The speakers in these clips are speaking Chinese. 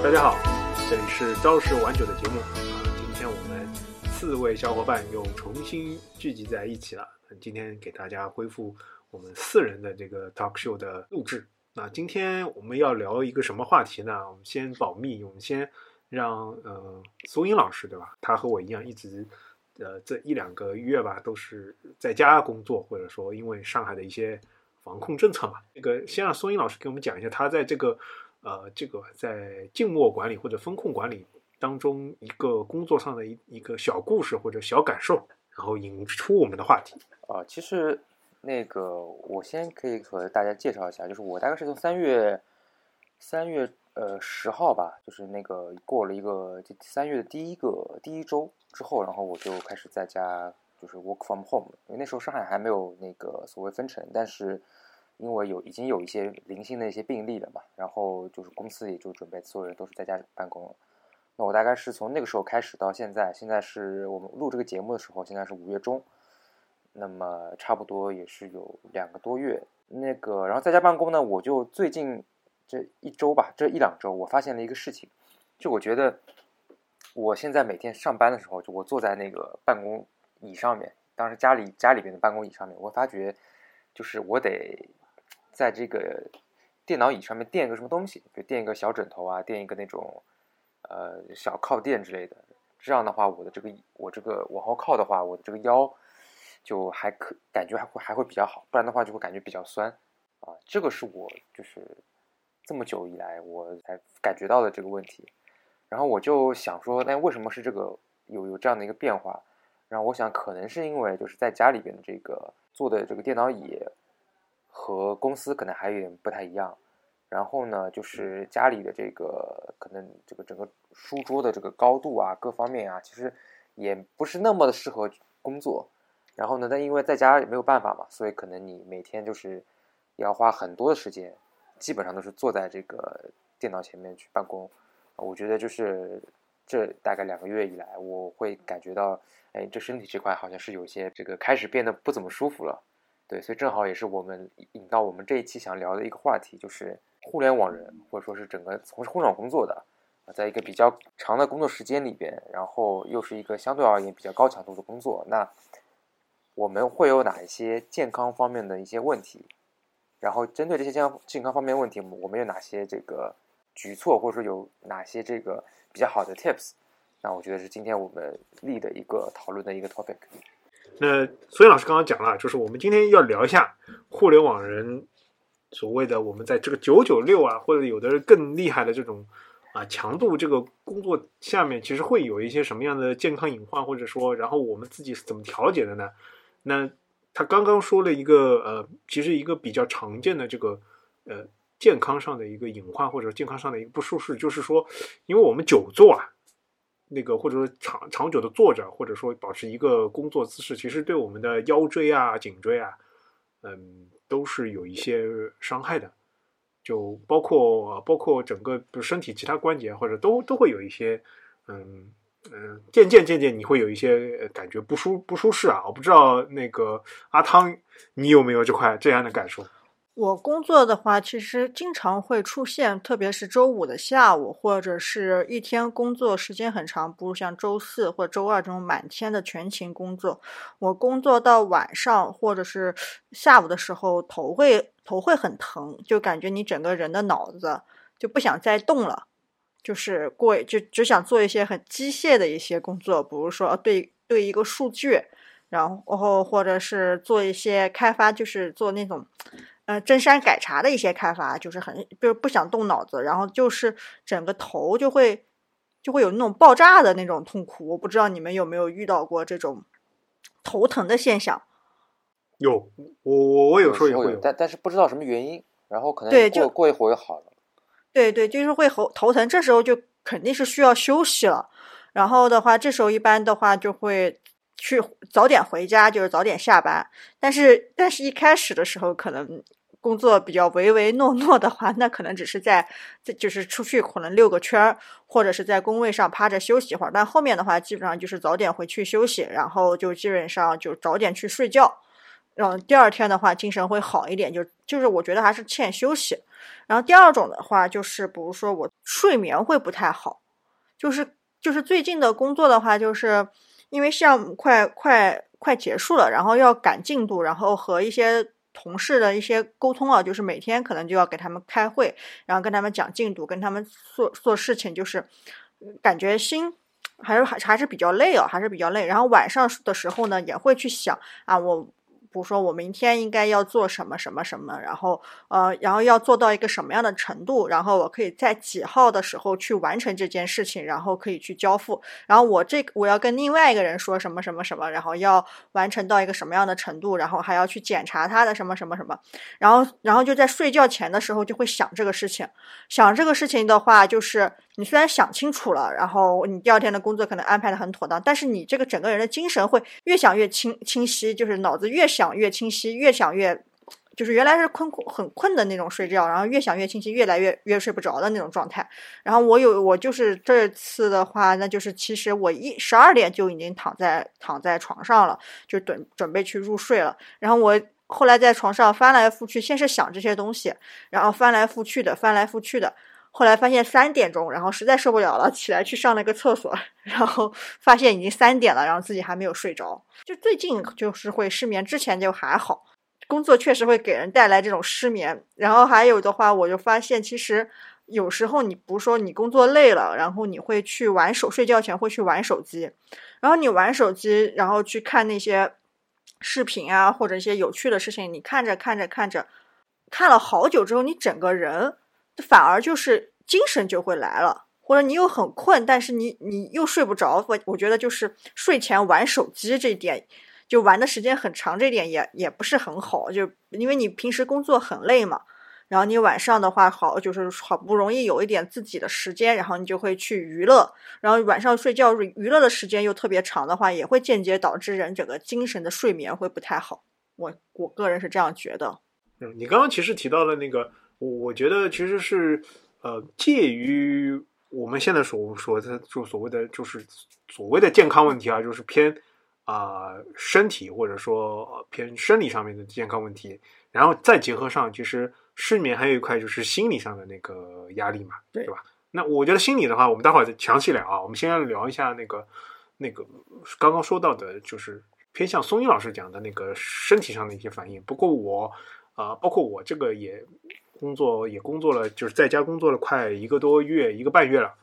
大家好，这里是朝十晚九的节目啊。今天我们四位小伙伴又重新聚集在一起了。今天给大家恢复我们四人的这个 talk show 的录制。那今天我们要聊一个什么话题呢？我们先保密，我们先让呃苏英老师对吧？他和我一样，一直呃这一两个月吧都是在家工作，或者说因为上海的一些防控政策嘛。这个先让苏英老师给我们讲一下他在这个。呃，这个在静默管理或者风控管理当中，一个工作上的一一个小故事或者小感受，然后引出我们的话题。啊，其实那个我先可以和大家介绍一下，就是我大概是从三月三月呃十号吧，就是那个过了一个三月的第一个第一周之后，然后我就开始在家就是 work from home，因为那时候上海还没有那个所谓分城，但是。因为有已经有一些零星的一些病例了嘛，然后就是公司也就准备所有人都是在家办公了。那我大概是从那个时候开始到现在，现在是我们录这个节目的时候，现在是五月中，那么差不多也是有两个多月。那个然后在家办公呢，我就最近这一周吧，这一两周，我发现了一个事情，就我觉得我现在每天上班的时候，就我坐在那个办公椅上面，当时家里家里边的办公椅上面，我发觉就是我得。在这个电脑椅上面垫一个什么东西，就垫一个小枕头啊，垫一个那种呃小靠垫之类的。这样的话，我的这个我这个往后靠的话，我的这个腰就还可感觉还会还会比较好。不然的话，就会感觉比较酸啊。这个是我就是这么久以来我才感觉到的这个问题。然后我就想说，那为什么是这个有有这样的一个变化？然后我想，可能是因为就是在家里边的这个坐的这个电脑椅。和公司可能还有点不太一样，然后呢，就是家里的这个可能这个整个书桌的这个高度啊，各方面啊，其实也不是那么的适合工作。然后呢，但因为在家也没有办法嘛，所以可能你每天就是要花很多的时间，基本上都是坐在这个电脑前面去办公。我觉得就是这大概两个月以来，我会感觉到，哎，这身体这块好像是有些这个开始变得不怎么舒服了。对，所以正好也是我们引到我们这一期想聊的一个话题，就是互联网人或者说是整个从事互联网工作的，在一个比较长的工作时间里边，然后又是一个相对而言比较高强度的工作，那我们会有哪一些健康方面的一些问题？然后针对这些健康健康方面问题，我们有哪些这个举措，或者说有哪些这个比较好的 tips？那我觉得是今天我们立的一个讨论的一个 topic。那所以老师刚刚讲了，就是我们今天要聊一下互联网人所谓的我们在这个九九六啊，或者有的更厉害的这种啊强度这个工作下面，其实会有一些什么样的健康隐患，或者说，然后我们自己是怎么调节的呢？那他刚刚说了一个呃，其实一个比较常见的这个呃健康上的一个隐患，或者健康上的一个不舒适，就是说，因为我们久坐啊。那个或者说长长久的坐着，或者说保持一个工作姿势，其实对我们的腰椎啊、颈椎啊，嗯，都是有一些伤害的。就包括包括整个身体其他关节，或者都都会有一些，嗯嗯，渐渐渐渐你会有一些感觉不舒不舒适啊。我不知道那个阿汤，你有没有这块这样的感受？我工作的话，其实经常会出现，特别是周五的下午，或者是一天工作时间很长，不如像周四或周二这种满天的全勤工作。我工作到晚上或者是下午的时候，头会头会很疼，就感觉你整个人的脑子就不想再动了，就是过就只想做一些很机械的一些工作，比如说对对一个数据，然后或者是做一些开发，就是做那种。呃，真山改茶的一些开发就是很，就是不想动脑子，然后就是整个头就会就会有那种爆炸的那种痛苦。我不知道你们有没有遇到过这种头疼的现象？有，我我我有时候也会有，但但是不知道什么原因，然后可能就过一会儿就好了。对对，就是会头头疼，这时候就肯定是需要休息了。然后的话，这时候一般的话就会去早点回家，就是早点下班。但是但是一开始的时候可能。工作比较唯唯诺诺的话，那可能只是在，这就是出去可能溜个圈儿，或者是在工位上趴着休息一会儿。但后面的话，基本上就是早点回去休息，然后就基本上就早点去睡觉。嗯，第二天的话，精神会好一点。就就是我觉得还是欠休息。然后第二种的话，就是比如说我睡眠会不太好，就是就是最近的工作的话，就是因为项目快快快结束了，然后要赶进度，然后和一些同事的一些沟通啊，就是每天可能就要给他们开会，然后跟他们讲进度，跟他们做做事情，就是感觉心还是还还是比较累哦，还是比较累。然后晚上的时候呢，也会去想啊，我。比如说，我明天应该要做什么什么什么，然后呃，然后要做到一个什么样的程度，然后我可以在几号的时候去完成这件事情，然后可以去交付。然后我这我要跟另外一个人说什么什么什么，然后要完成到一个什么样的程度，然后还要去检查他的什么什么什么。然后然后就在睡觉前的时候就会想这个事情，想这个事情的话，就是你虽然想清楚了，然后你第二天的工作可能安排的很妥当，但是你这个整个人的精神会越想越清清晰，就是脑子越。想越清晰，越想越，就是原来是困很困的那种睡觉，然后越想越清晰，越来越越睡不着的那种状态。然后我有我就是这次的话，那就是其实我一十二点就已经躺在躺在床上了，就准准备去入睡了。然后我后来在床上翻来覆去，先是想这些东西，然后翻来覆去的，翻来覆去的。后来发现三点钟，然后实在受不了了，起来去上了个厕所，然后发现已经三点了，然后自己还没有睡着。就最近就是会失眠，之前就还好。工作确实会给人带来这种失眠。然后还有的话，我就发现其实有时候你不是说你工作累了，然后你会去玩手，睡觉前会去玩手机，然后你玩手机，然后去看那些视频啊，或者一些有趣的事情，你看着看着看着，看了好久之后，你整个人。反而就是精神就会来了，或者你又很困，但是你你又睡不着。我我觉得就是睡前玩手机这点，就玩的时间很长，这点也也不是很好。就因为你平时工作很累嘛，然后你晚上的话好就是好不容易有一点自己的时间，然后你就会去娱乐，然后晚上睡觉娱乐的时间又特别长的话，也会间接导致人整个精神的睡眠会不太好。我我个人是这样觉得。嗯，你刚刚其实提到了那个。我我觉得其实是，呃，介于我们现在所说的就所谓的就是所谓的健康问题啊，就是偏啊身体或者说偏生理上面的健康问题，然后再结合上，其实失眠还有一块就是心理上的那个压力嘛，对吧？那我觉得心理的话，我们待会儿再详细聊啊。我们先聊一下那个那个刚刚说到的，就是偏向松英老师讲的那个身体上的一些反应。不过我啊，包括我这个也。工作也工作了，就是在家工作了快一个多月，一个半月了，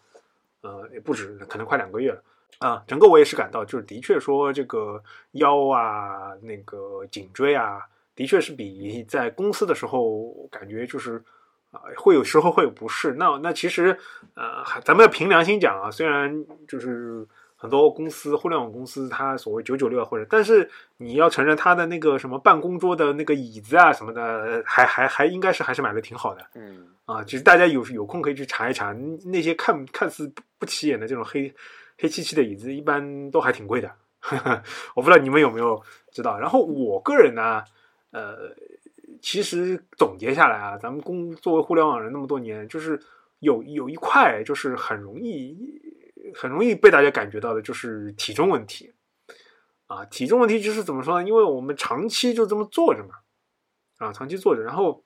呃，也不止，可能快两个月了啊。整个我也是感到，就是的确说这个腰啊，那个颈椎啊，的确是比在公司的时候感觉就是啊，会有时候会有不适。那那其实呃，咱们要凭良心讲啊，虽然就是。很多公司，互联网公司，它所谓九九六或者，但是你要承认它的那个什么办公桌的那个椅子啊什么的，还还还应该是还是买的挺好的。嗯，啊，其实大家有有空可以去查一查，那些看看似不起眼的这种黑黑漆漆的椅子，一般都还挺贵的。我不知道你们有没有知道。然后我个人呢，呃，其实总结下来啊，咱们工作为互联网人那么多年，就是有有一块就是很容易。很容易被大家感觉到的就是体重问题，啊，体重问题就是怎么说呢？因为我们长期就这么坐着嘛，啊，长期坐着，然后，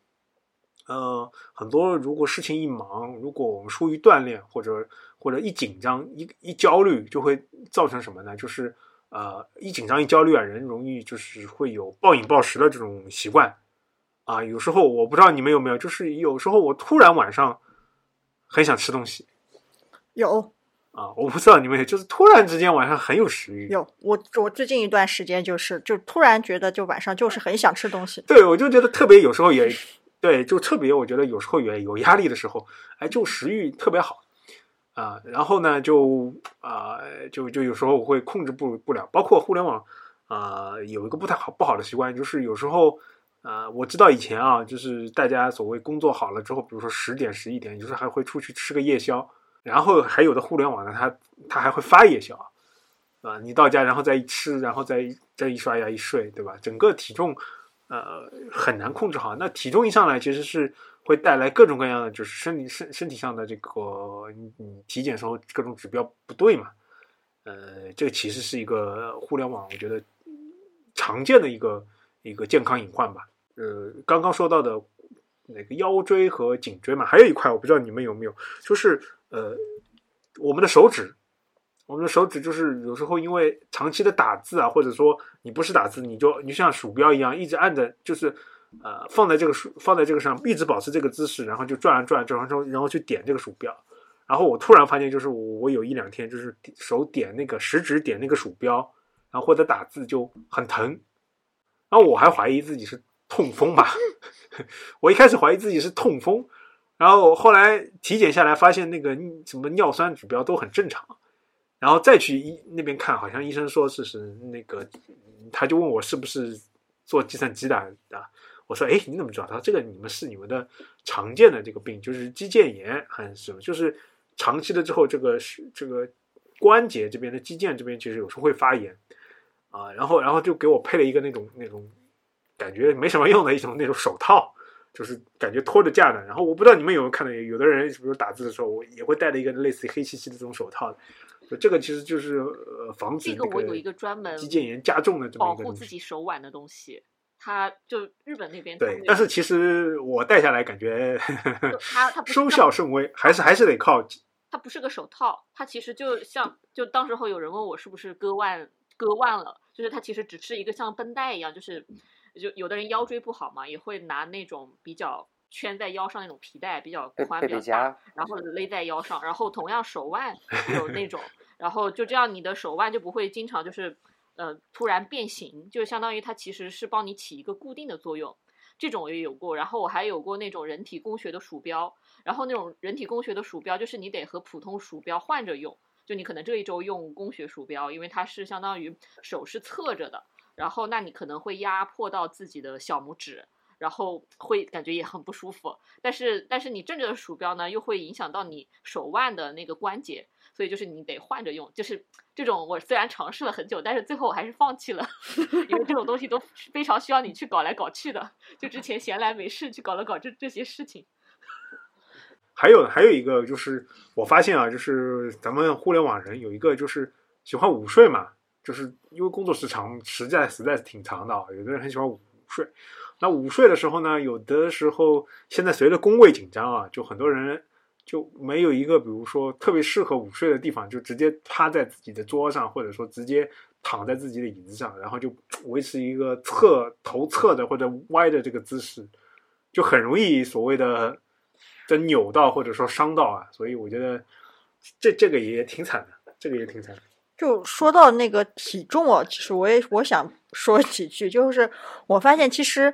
呃，很多如果事情一忙，如果我们疏于锻炼，或者或者一紧张一一焦虑，就会造成什么呢？就是呃，一紧张一焦虑啊，人容易就是会有暴饮暴食的这种习惯，啊，有时候我不知道你们有没有，就是有时候我突然晚上很想吃东西，有。啊，我不知道你们，就是突然之间晚上很有食欲。有我，我最近一段时间就是，就突然觉得，就晚上就是很想吃东西。对，我就觉得特别，有时候也对，就特别，我觉得有时候也有压力的时候，哎，就食欲特别好啊。然后呢，就啊，就就有时候我会控制不不了。包括互联网啊，有一个不太好不好的习惯，就是有时候啊，我知道以前啊，就是大家所谓工作好了之后，比如说十点十一点，有时候还会出去吃个夜宵。然后还有的互联网呢，它它还会发夜宵，啊，你到家然后再一吃，然后再再一刷牙一睡，对吧？整个体重呃很难控制好。那体重一上来，其实是会带来各种各样的，就是身体身身体上的这个你你体检时候各种指标不对嘛。呃，这其实是一个互联网我觉得常见的一个一个健康隐患吧。呃，刚刚说到的那个腰椎和颈椎嘛，还有一块我不知道你们有没有，就是呃我们的手指，我们的手指就是有时候因为长期的打字啊，或者说你不是打字，你就你就像鼠标一样一直按着，就是呃放在这个鼠放在这个上，一直保持这个姿势，然后就转啊转啊转啊转，然后去点这个鼠标。然后我突然发现，就是我我有一两天就是手点那个食指点那个鼠标，然后或者打字就很疼，然后我还怀疑自己是痛风吧，我一开始怀疑自己是痛风，然后后来体检下来发现那个什么尿酸指标都很正常，然后再去医那边看，好像医生说是是那个，他就问我是不是做计算机的啊。我说：“哎，你怎么知道？他说这个你们是你们的常见的这个病，就是肌腱炎还是什么？就是长期的之后，这个是这个关节这边的肌腱这边其实有时候会发炎啊。然后，然后就给我配了一个那种那种感觉没什么用的一种那种手套，就是感觉拖着架的。然后我不知道你们有没有看到，有的人比如打字的时候，我也会戴着一个类似于黑漆漆的这种手套。这个其实就是呃防止这个我有一个专门肌腱炎加重的这么保一个东西。护自己手腕的东西。”它就日本那边对，但是其实我戴下来感觉 它它收效甚微，还是还是得靠。它不是个手套，它其实就像就当时候有人问我是不是割腕割腕了，就是它其实只是一个像绷带一样，就是就有的人腰椎不好嘛，也会拿那种比较圈在腰上那种皮带，比较宽比较大，然后勒在腰上，然后同样手腕有那种，然后就这样你的手腕就不会经常就是。呃，突然变形，就相当于它其实是帮你起一个固定的作用，这种我也有过。然后我还有过那种人体工学的鼠标，然后那种人体工学的鼠标就是你得和普通鼠标换着用，就你可能这一周用工学鼠标，因为它是相当于手是侧着的，然后那你可能会压迫到自己的小拇指，然后会感觉也很不舒服。但是但是你正着的鼠标呢，又会影响到你手腕的那个关节。所以就是你得换着用，就是这种我虽然尝试了很久，但是最后我还是放弃了，因为这种东西都非常需要你去搞来搞去的。就之前闲来没事去搞了搞这这些事情。还有还有一个就是我发现啊，就是咱们互联网人有一个就是喜欢午睡嘛，就是因为工作时长实在实在是挺长的，有的人很喜欢午睡。那午睡的时候呢，有的时候现在随着工位紧张啊，就很多人。就没有一个，比如说特别适合午睡的地方，就直接趴在自己的桌上，或者说直接躺在自己的椅子上，然后就维持一个侧头侧的或者歪的这个姿势，就很容易所谓的的扭到或者说伤到啊。所以我觉得这这个也挺惨的，这个也挺惨。就说到那个体重啊，其实我也我想说几句，就是我发现其实。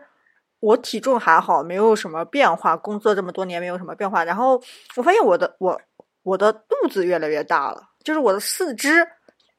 我体重还好，没有什么变化。工作这么多年，没有什么变化。然后我发现我的我我的肚子越来越大了，就是我的四肢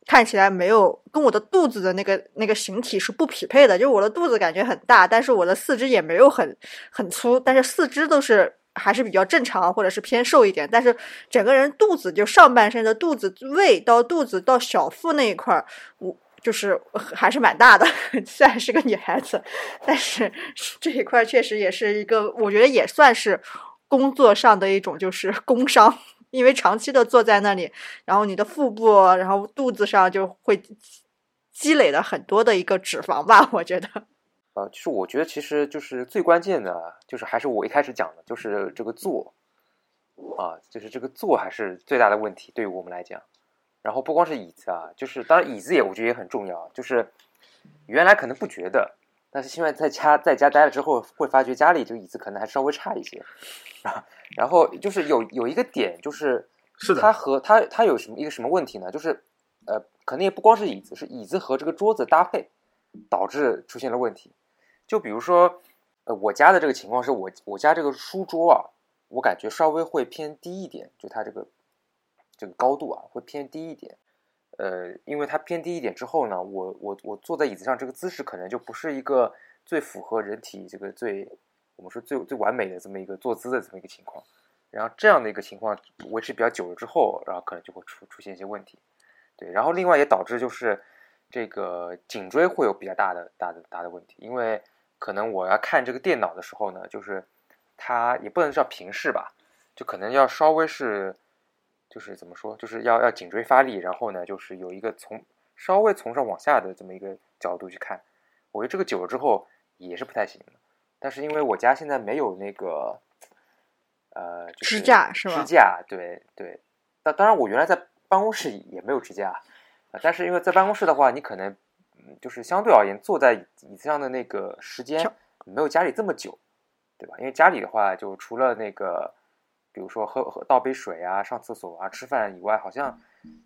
看起来没有跟我的肚子的那个那个形体是不匹配的。就是我的肚子感觉很大，但是我的四肢也没有很很粗，但是四肢都是还是比较正常，或者是偏瘦一点。但是整个人肚子就上半身的肚子胃到肚子到小腹那一块儿，我。就是还是蛮大的，虽然是个女孩子，但是这一块确实也是一个，我觉得也算是工作上的一种就是工伤，因为长期的坐在那里，然后你的腹部，然后肚子上就会积累了很多的一个脂肪吧，我觉得。呃，就是我觉得其实就是最关键的，就是还是我一开始讲的，就是这个坐，啊，就是这个坐还是最大的问题，对于我们来讲。然后不光是椅子啊，就是当然椅子也我觉得也很重要。就是原来可能不觉得，但是现在在家在家待了之后，会发觉家里这个椅子可能还稍微差一些 啊。然后就是有有一个点，就是是的，它和它它有什么一个什么问题呢？就是呃，可能也不光是椅子，是椅子和这个桌子搭配导致出现了问题。就比如说呃，我家的这个情况是我我家这个书桌啊，我感觉稍微会偏低一点，就它这个。这个高度啊会偏低一点，呃，因为它偏低一点之后呢，我我我坐在椅子上这个姿势可能就不是一个最符合人体这个最我们说最最完美的这么一个坐姿的这么一个情况，然后这样的一个情况维持比较久了之后，然后可能就会出出现一些问题，对，然后另外也导致就是这个颈椎会有比较大的大的大的问题，因为可能我要看这个电脑的时候呢，就是它也不能叫平视吧，就可能要稍微是。就是怎么说，就是要要颈椎发力，然后呢，就是有一个从稍微从上往下的这么一个角度去看，我觉得这个久了之后也是不太行的。但是因为我家现在没有那个，呃，就是支架是吧支架，对对。当当然，我原来在办公室也没有支架，呃但是因为在办公室的话，你可能嗯，就是相对而言坐在椅子上的那个时间没有家里这么久，对吧？因为家里的话，就除了那个，比如说喝喝倒杯水啊、上厕所啊、吃饭以外，好像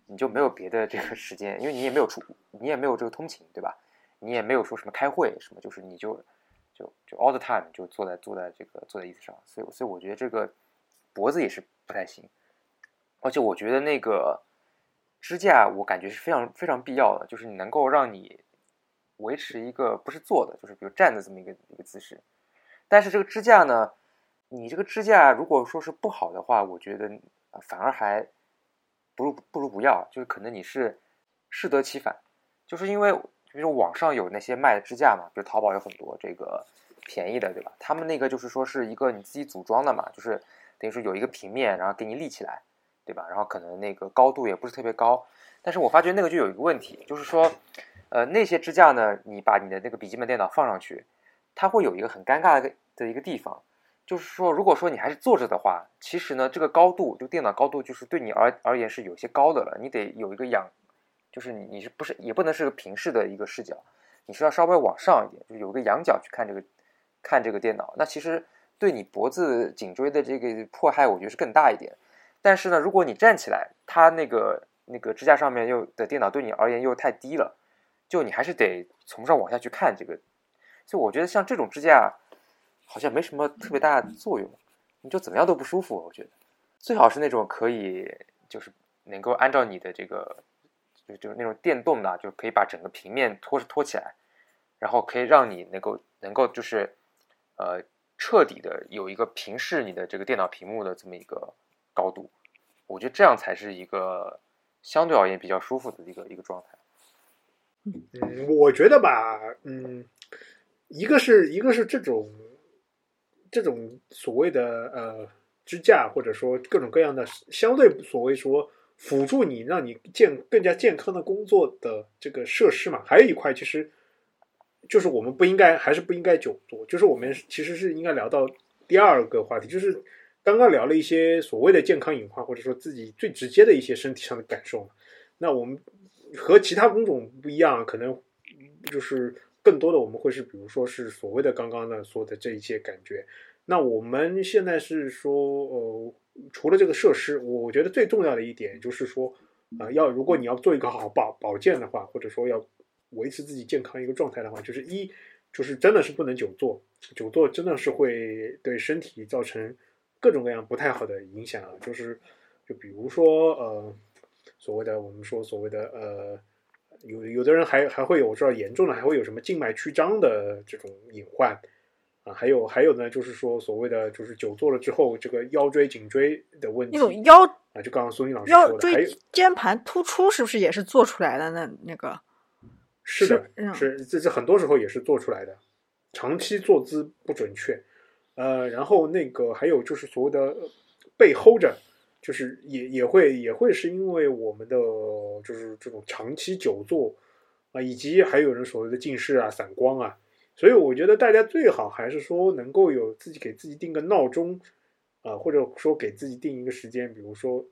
你就没有别的这个时间，因为你也没有出，你也没有这个通勤，对吧？你也没有说什么开会什么，就是你就就就 all the time 就坐在坐在这个坐在椅子上，所以所以我觉得这个脖子也是不太行，而且我觉得那个支架我感觉是非常非常必要的，就是你能够让你维持一个不是坐的，就是比如站的这么一个一个姿势，但是这个支架呢，你这个支架如果说是不好的话，我觉得反而还不如不如不要，就是可能你是适得其反，就是因为比如网上有那些卖的支架嘛，比如淘宝有很多这个便宜的，对吧？他们那个就是说是一个你自己组装的嘛，就是等于说有一个平面，然后给你立起来，对吧？然后可能那个高度也不是特别高，但是我发觉那个就有一个问题，就是说，呃，那些支架呢，你把你的那个笔记本电脑放上去，它会有一个很尴尬的的一个地方，就是说，如果说你还是坐着的话，其实呢，这个高度，就电脑高度就是对你而而言是有些高的了，你得有一个仰，就是你你是不是也不能是个平视的一个视角，你是要稍微往上一点，就有一个仰角去看这个看这个电脑，那其实对你脖子颈椎的这个迫害，我觉得是更大一点。但是呢，如果你站起来，它那个那个支架上面又的电脑对你而言又太低了，就你还是得从上往下去看这个。就我觉得像这种支架，好像没什么特别大的作用，你就怎么样都不舒服。我觉得最好是那种可以就是能够按照你的这个就就是那种电动的，就可以把整个平面托托起来，然后可以让你能够能够就是呃彻底的有一个平视你的这个电脑屏幕的这么一个高度。我觉得这样才是一个相对而言比较舒服的一个一个状态。嗯，我觉得吧，嗯，一个是一个是这种这种所谓的呃支架，或者说各种各样的相对所谓说辅助你让你健更加健康的工作的这个设施嘛。还有一块其实就是我们不应该还是不应该久坐，就是我们其实是应该聊到第二个话题，就是刚刚聊了一些所谓的健康隐患，或者说自己最直接的一些身体上的感受。那我们和其他工种不一样，可能就是更多的我们会是，比如说是所谓的刚刚的说的这一些感觉。那我们现在是说，呃，除了这个设施，我觉得最重要的一点就是说，啊、要如果你要做一个好保保健的话，或者说要维持自己健康一个状态的话，就是一就是真的是不能久坐，久坐真的是会对身体造成各种各样不太好的影响啊，就是就比如说呃。所谓的我们说所谓的呃，有有的人还还会有我知道严重的还会有什么静脉曲张的这种隐患啊，还有还有呢，就是说所谓的就是久坐了之后，这个腰椎颈椎的问题那种腰啊，就刚刚苏英老师腰椎间盘突出是不是也是做出来的？那那个是的是，这这很多时候也是做出来的，长期坐姿不准确，呃，然后那个还有就是所谓的呃背 hold 着，就是也也会也会是因为我们的就是这种长期久坐啊，以及还有人所谓的近视啊、散光啊，所以我觉得大家最好还是说能够有自己给自己定个闹钟啊，或者说给自己定一个时间，比如说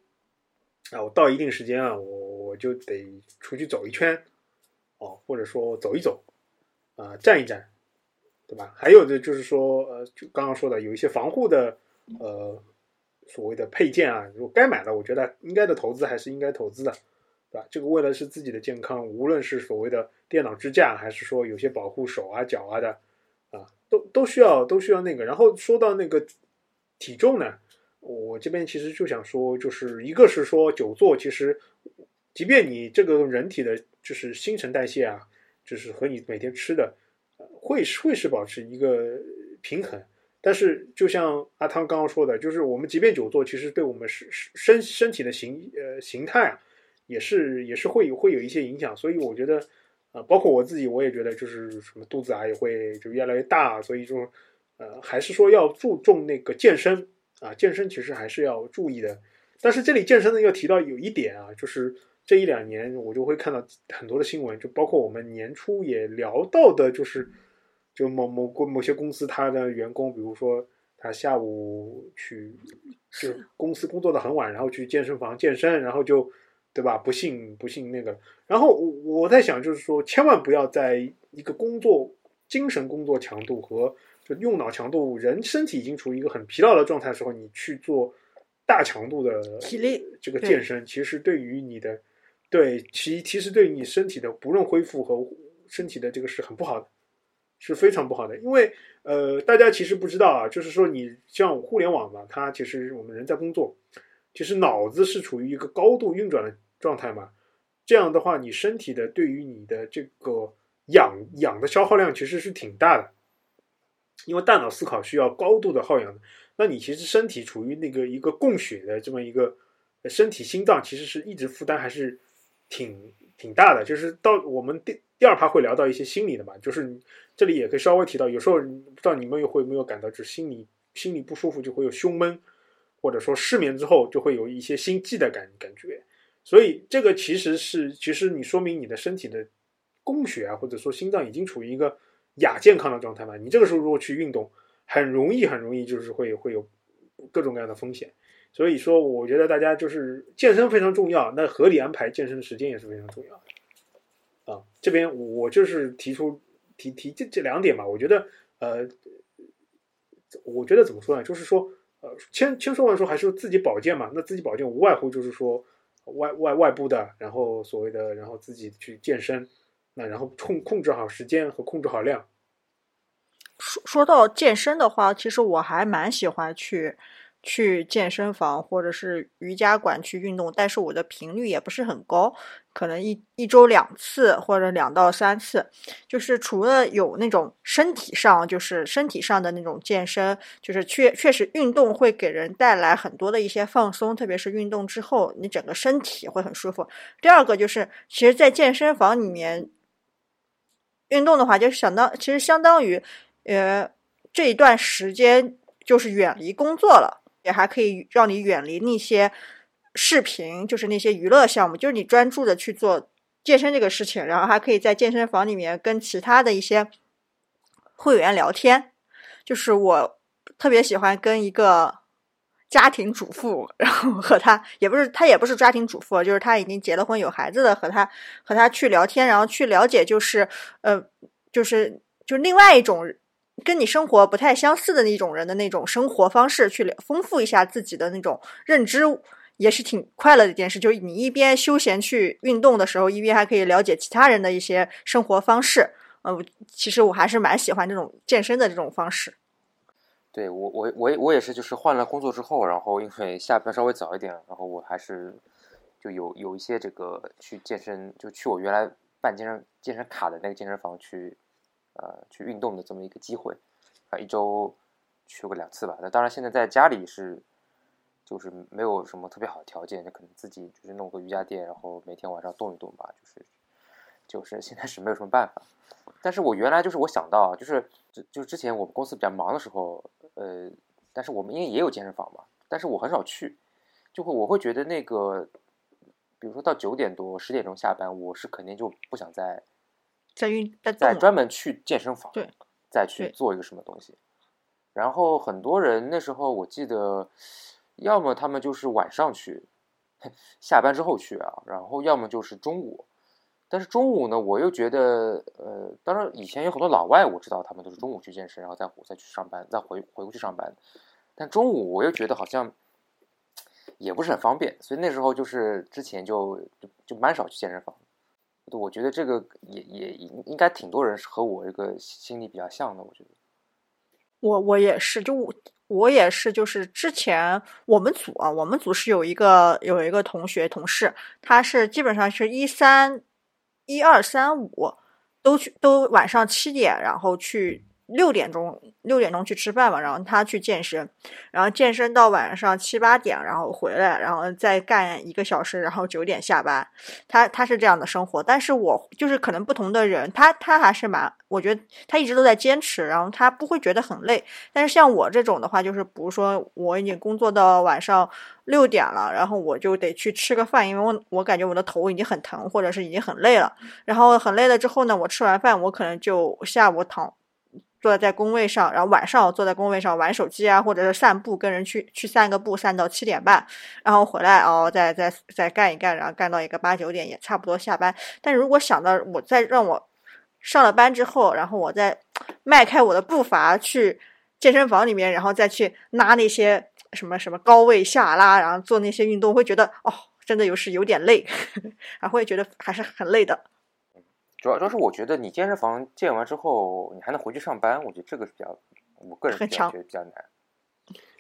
啊，我到一定时间啊，我我就得出去走一圈。哦，或者说走一走，啊、站一站，对吧？还有的就是说，呃，就刚刚说的，有一些防护的，呃，所谓的配件啊，如果该买的，我觉得应该的投资还是应该投资的，对吧？这个为了是自己的健康，无论是所谓的电脑支架，还是说有些保护手啊、脚啊的，啊，都都需要都需要那个。然后说到那个体重呢，我这边其实就想说，就是一个是说久坐，其实即便你这个人体的就是新陈代谢啊，就是和你每天吃的，会是会是保持一个平衡。但是就像阿汤刚刚说的，就是我们即便久坐，其实对我们身身身体的形呃形态啊，也是也是会有会有一些影响。所以我觉得，呃，包括我自己，我也觉得就是什么肚子啊也会就越来越大，所以就呃还是说要注重那个健身啊，健身其实还是要注意的。但是这里健身呢，要提到有一点啊，就是这一两年我就会看到很多的新闻，就包括我们年初也聊到的，就是就某某公某些公司，他的员工，比如说他下午去就公司工作的很晚，然后去健身房健身，然后就对吧？不幸不幸那个，然后我我在想，就是说，千万不要在一个工作精神工作强度和就用脑强度，人身体已经处于一个很疲劳的状态的时候，你去做大强度的体力这个健身，其实对于你的对其其实对于你身体的不论恢复和身体的这个是很不好的，是非常不好的。因为呃，大家其实不知道啊，就是说你像互联网嘛，它其实我们人在工作，其实脑子是处于一个高度运转的状态嘛。这样的话，你身体的对于你的这个氧氧的消耗量其实是挺大的，因为大脑思考需要高度的耗氧。那你其实身体处于那个一个供血的这么一个身体心脏，其实是一直负担还是挺挺大的。就是到我们第第二趴会聊到一些心理的嘛，就是这里也可以稍微提到，有时候不知道你们会没有感到，就是心里心里不舒服就会有胸闷，或者说失眠之后就会有一些心悸的感感觉。所以这个其实是，其实你说明你的身体的供血啊，或者说心脏已经处于一个亚健康的状态嘛。你这个时候如果去运动，很容易很容易就是会会有各种各样的风险。所以说，我觉得大家就是健身非常重要，那合理安排健身的时间也是非常重要的。啊，这边我就是提出提提这这两点嘛，我觉得呃，我觉得怎么说呢？就是说呃，千千说万说还是自己保健嘛。那自己保健无外乎就是说外外外部的，然后所谓的，然后自己去健身，那然后控控制好时间和控制好量。说说到健身的话，其实我还蛮喜欢去去健身房或者是瑜伽馆去运动，但是我的频率也不是很高，可能一一周两次或者两到三次。就是除了有那种身体上，就是身体上的那种健身，就是确确实运动会给人带来很多的一些放松，特别是运动之后，你整个身体会很舒服。第二个就是，其实，在健身房里面运动的话，就相当其实相当于。呃，这一段时间就是远离工作了，也还可以让你远离那些视频，就是那些娱乐项目，就是你专注的去做健身这个事情，然后还可以在健身房里面跟其他的一些会员聊天。就是我特别喜欢跟一个家庭主妇，然后和他也不是他也不是家庭主妇，就是他已经结了婚有孩子的，和他和他去聊天，然后去了解，就是呃，就是就另外一种。跟你生活不太相似的那种人的那种生活方式，去丰富一下自己的那种认知，也是挺快乐的一件事。就是你一边休闲去运动的时候，一边还可以了解其他人的一些生活方式。呃，其实我还是蛮喜欢这种健身的这种方式。对我，我我我也是，就是换了工作之后，然后因为下班稍微早一点，然后我还是就有有一些这个去健身，就去我原来办健身健身卡的那个健身房去。呃，去运动的这么一个机会，啊，一周去个两次吧。那当然，现在在家里是，就是没有什么特别好的条件，就可能自己就是弄个瑜伽垫，然后每天晚上动一动吧。就是，就是现在是没有什么办法。但是我原来就是我想到，就是就就之前我们公司比较忙的时候，呃，但是我们因为也有健身房嘛，但是我很少去，就会我会觉得那个，比如说到九点多、十点钟下班，我是肯定就不想再。在运在在专门去健身房，对，再去做一个什么东西。然后很多人那时候我记得，要么他们就是晚上去，下班之后去啊，然后要么就是中午。但是中午呢，我又觉得，呃，当然以前有很多老外，我知道他们都是中午去健身，然后再再去上班，再回回过去上班。但中午我又觉得好像也不是很方便，所以那时候就是之前就就就蛮少去健身房。我觉得这个也也应应该挺多人是和我这个心理比较像的。我觉得，我我也是，就我我也是，就是之前我们组啊，我们组是有一个有一个同学同事，他是基本上是一三一二三五都去都晚上七点，然后去六点钟六点钟去吃饭嘛，然后他去健身，然后健身到晚上七八点，然后回来，然后再干一个小时，然后九点下班。他他是这样的生活，但是我就是可能不同的人，他他还是蛮，我觉得他一直都在坚持，然后他不会觉得很累。但是像我这种的话，就是比如说我已经工作到晚上六点了，然后我就得去吃个饭，因为我我感觉我的头已经很疼，或者是已经很累了。然后很累了之后呢，我吃完饭，我可能就下午躺。坐在工位上，然后晚上坐在工位上玩手机啊，或者是散步，跟人去去散个步，散到七点半，然后回来哦，再再再干一干，然后干到一个八九点也差不多下班。但如果想到我再让我上了班之后，然后我再迈开我的步伐去健身房里面，然后再去拉那些什么什么高位下拉，然后做那些运动，会觉得哦，真的有时有点累，还会觉得还是很累的。主要主要是我觉得你健身房建完之后，你还能回去上班，我觉得这个是比较，我个人比较觉得比较难。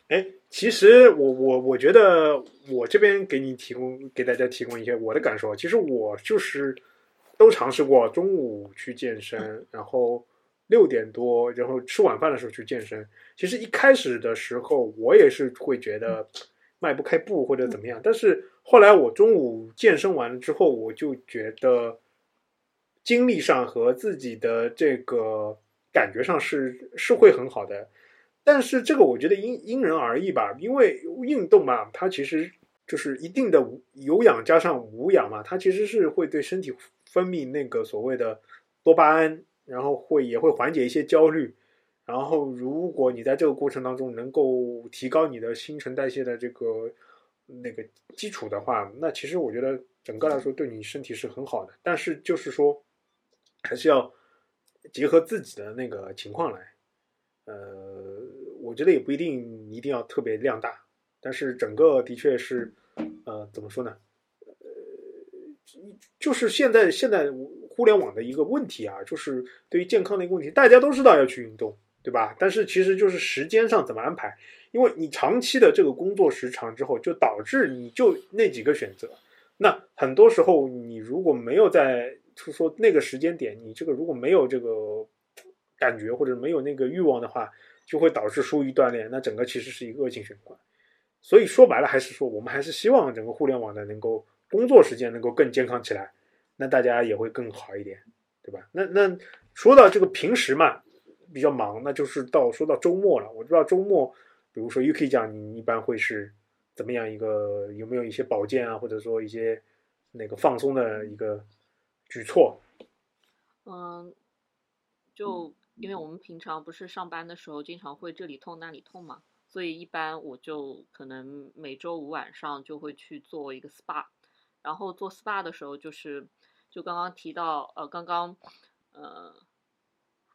哎，其实我我我觉得我这边给你提供给大家提供一些我的感受，其实我就是都尝试过中午去健身，然后六点多，然后吃晚饭的时候去健身。其实一开始的时候，我也是会觉得迈不开步或者怎么样，但是后来我中午健身完了之后，我就觉得精力上和自己的这个感觉上是是会很好的。但是这个我觉得因因人而异吧，因为运动嘛，它其实就是一定的有氧加上无氧嘛，它其实是会对身体分泌那个所谓的多巴胺，然后会也会缓解一些焦虑。然后如果你在这个过程当中能够提高你的新陈代谢的这个那个基础的话，那其实我觉得整个来说对你身体是很好的。但是就是说，还是要结合自己的那个情况来。呃，我觉得也不一定一定要特别量大，但是整个的确是，呃，怎么说呢？呃，就是现在现在互联网的一个问题啊，就是对于健康的一个问题，大家都知道要去运动，对吧？但是其实就是时间上怎么安排，因为你长期的这个工作时长之后，就导致你就那几个选择，那很多时候你如果没有在就说那个时间点，你这个如果没有这个。感觉或者没有那个欲望的话，就会导致疏于锻炼，那整个其实是一个恶性循环。所以说白了，还是说我们还是希望整个互联网的能够工作时间能够更健康起来，那大家也会更好一点，对吧？那那说到这个平时嘛，比较忙，那就是到说到周末了。我知道周末，比如说 UK 讲，你一般会是怎么样一个？有没有一些保健啊，或者说一些那个放松的一个举措？嗯，就。因为我们平常不是上班的时候经常会这里痛那里痛嘛，所以一般我就可能每周五晚上就会去做一个 SPA，然后做 SPA 的时候就是就刚刚提到呃刚刚呃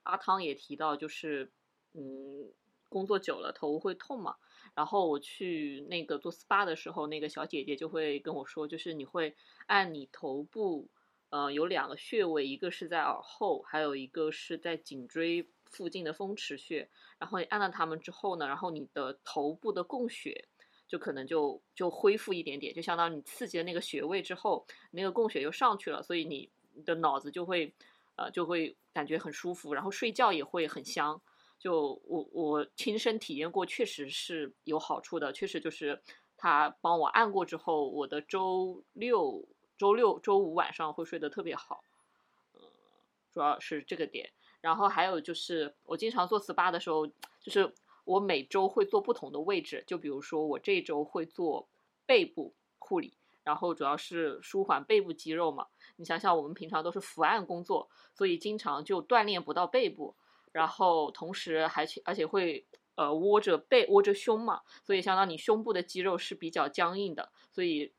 阿汤也提到就是嗯工作久了头会痛嘛，然后我去那个做 SPA 的时候，那个小姐姐就会跟我说，就是你会按你头部。呃，有两个穴位，一个是在耳后，还有一个是在颈椎附近的风池穴。然后按了它们之后呢，然后你的头部的供血就可能就就恢复一点点，就相当于你刺激了那个穴位之后，那个供血又上去了，所以你的脑子就会呃就会感觉很舒服，然后睡觉也会很香。就我我亲身体验过，确实是有好处的，确实就是他帮我按过之后，我的周六。周六、周五晚上会睡得特别好，嗯，主要是这个点。然后还有就是，我经常做 SPA 的时候，就是我每周会做不同的位置。就比如说，我这周会做背部护理，然后主要是舒缓背部肌肉嘛。你想想，我们平常都是伏案工作，所以经常就锻炼不到背部。然后同时还且而且会呃窝着背、窝着胸嘛，所以相当于你胸部的肌肉是比较僵硬的，所以。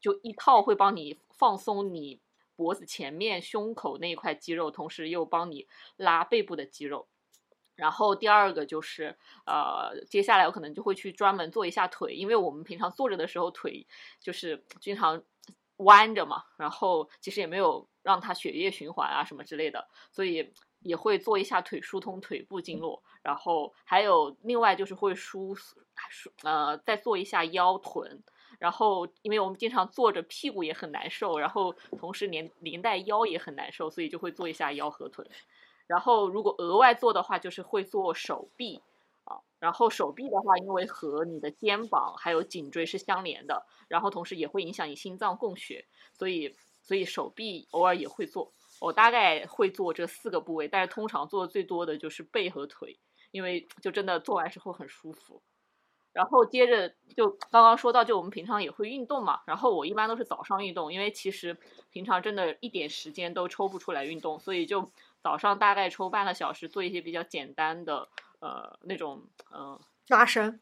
就一套会帮你放松你脖子前面胸口那一块肌肉，同时又帮你拉背部的肌肉。然后第二个就是，呃，接下来我可能就会去专门做一下腿，因为我们平常坐着的时候腿就是经常弯着嘛，然后其实也没有让它血液循环啊什么之类的，所以也会做一下腿，疏通腿部经络。然后还有另外就是会舒舒呃再做一下腰臀。然后，因为我们经常坐着，屁股也很难受，然后同时连连带腰也很难受，所以就会做一下腰和臀。然后，如果额外做的话，就是会做手臂啊。然后手臂的话，因为和你的肩膀还有颈椎是相连的，然后同时也会影响你心脏供血，所以所以手臂偶尔也会做。我大概会做这四个部位，但是通常做的最多的就是背和腿，因为就真的做完之后很舒服。然后接着就刚刚说到，就我们平常也会运动嘛。然后我一般都是早上运动，因为其实平常真的一点时间都抽不出来运动，所以就早上大概抽半个小时做一些比较简单的呃那种嗯、拉伸、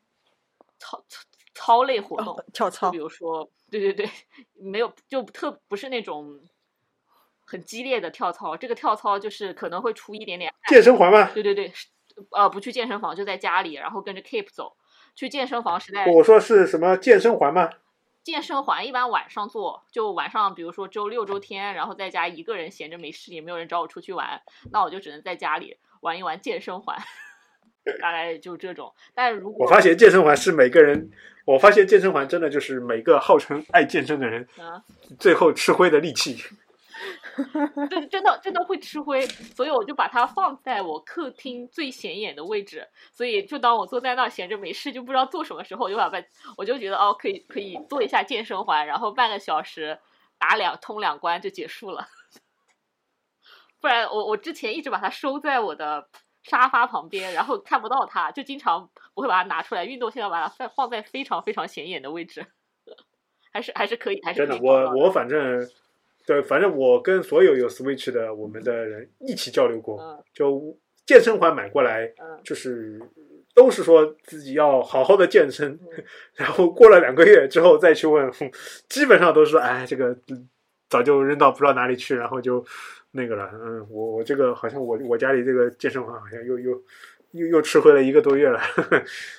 操操操类活动，哦跳操比，如说，对对对，没有就特不是那种很激烈的跳操，这个跳操就是可能会出一点点。健身环吗？对对对，呃，不去健身房就在家里，然后跟着 Keep 走。去健身房实在我说是什么健身环吗？健身环一般晚上做，就晚上比如说周六周天，然后在家一个人闲着没事，也没有人找我出去玩，那我就只能在家里玩一玩健身环，大概就这种。但如果我发现健身环是每个人，我发现健身环真的就是每个号称爱健身的人啊，最后吃灰的利器。真真的真的会吃灰，所以我就把它放在我客厅最显眼的位置。所以就当我坐在那儿闲着没事，就不知道做什么时候，我就把它，我就觉得哦，可以可以做一下健身环，然后半个小时打两通两关就结束了。不然我我之前一直把它收在我的沙发旁边，然后看不到它，就经常不会把它拿出来运动。现在把它放放在非常非常显眼的位置，还是还是可以，还是真的，我我反正对，反正我跟所有有 Switch 的我们的人一起交流过，嗯就健身环买过来，嗯就是都是说自己要好好的健身，嗯然后过了两个月之后再去问，基本上都是说哎，这个嗯早就扔到不知道哪里去，然后就那个了。嗯，我我这个好像我我家里这个健身环好像又又又又吃回了一个多月了。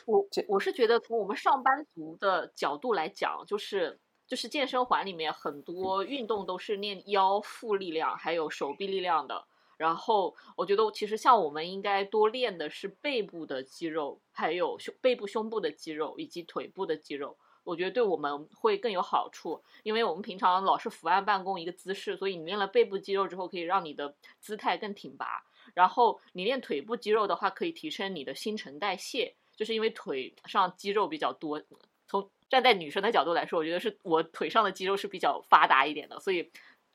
我我是觉得从我们上班族的角度来讲，就是就是健身环里面很多运动都是练腰腹力量，还有手臂力量的。然后我觉得其实像我们应该多练的是背部的肌肉，还有胸背部胸部的肌肉以及腿部的肌肉。我觉得对我们会更有好处，因为我们平常老是伏案办公一个姿势，所以你练了背部肌肉之后，可以让你的姿态更挺拔。然后你练腿部肌肉的话，可以提升你的新陈代谢，就是因为腿上肌肉比较多。从站在女生的角度来说，我觉得是我腿上的肌肉是比较发达一点的，所以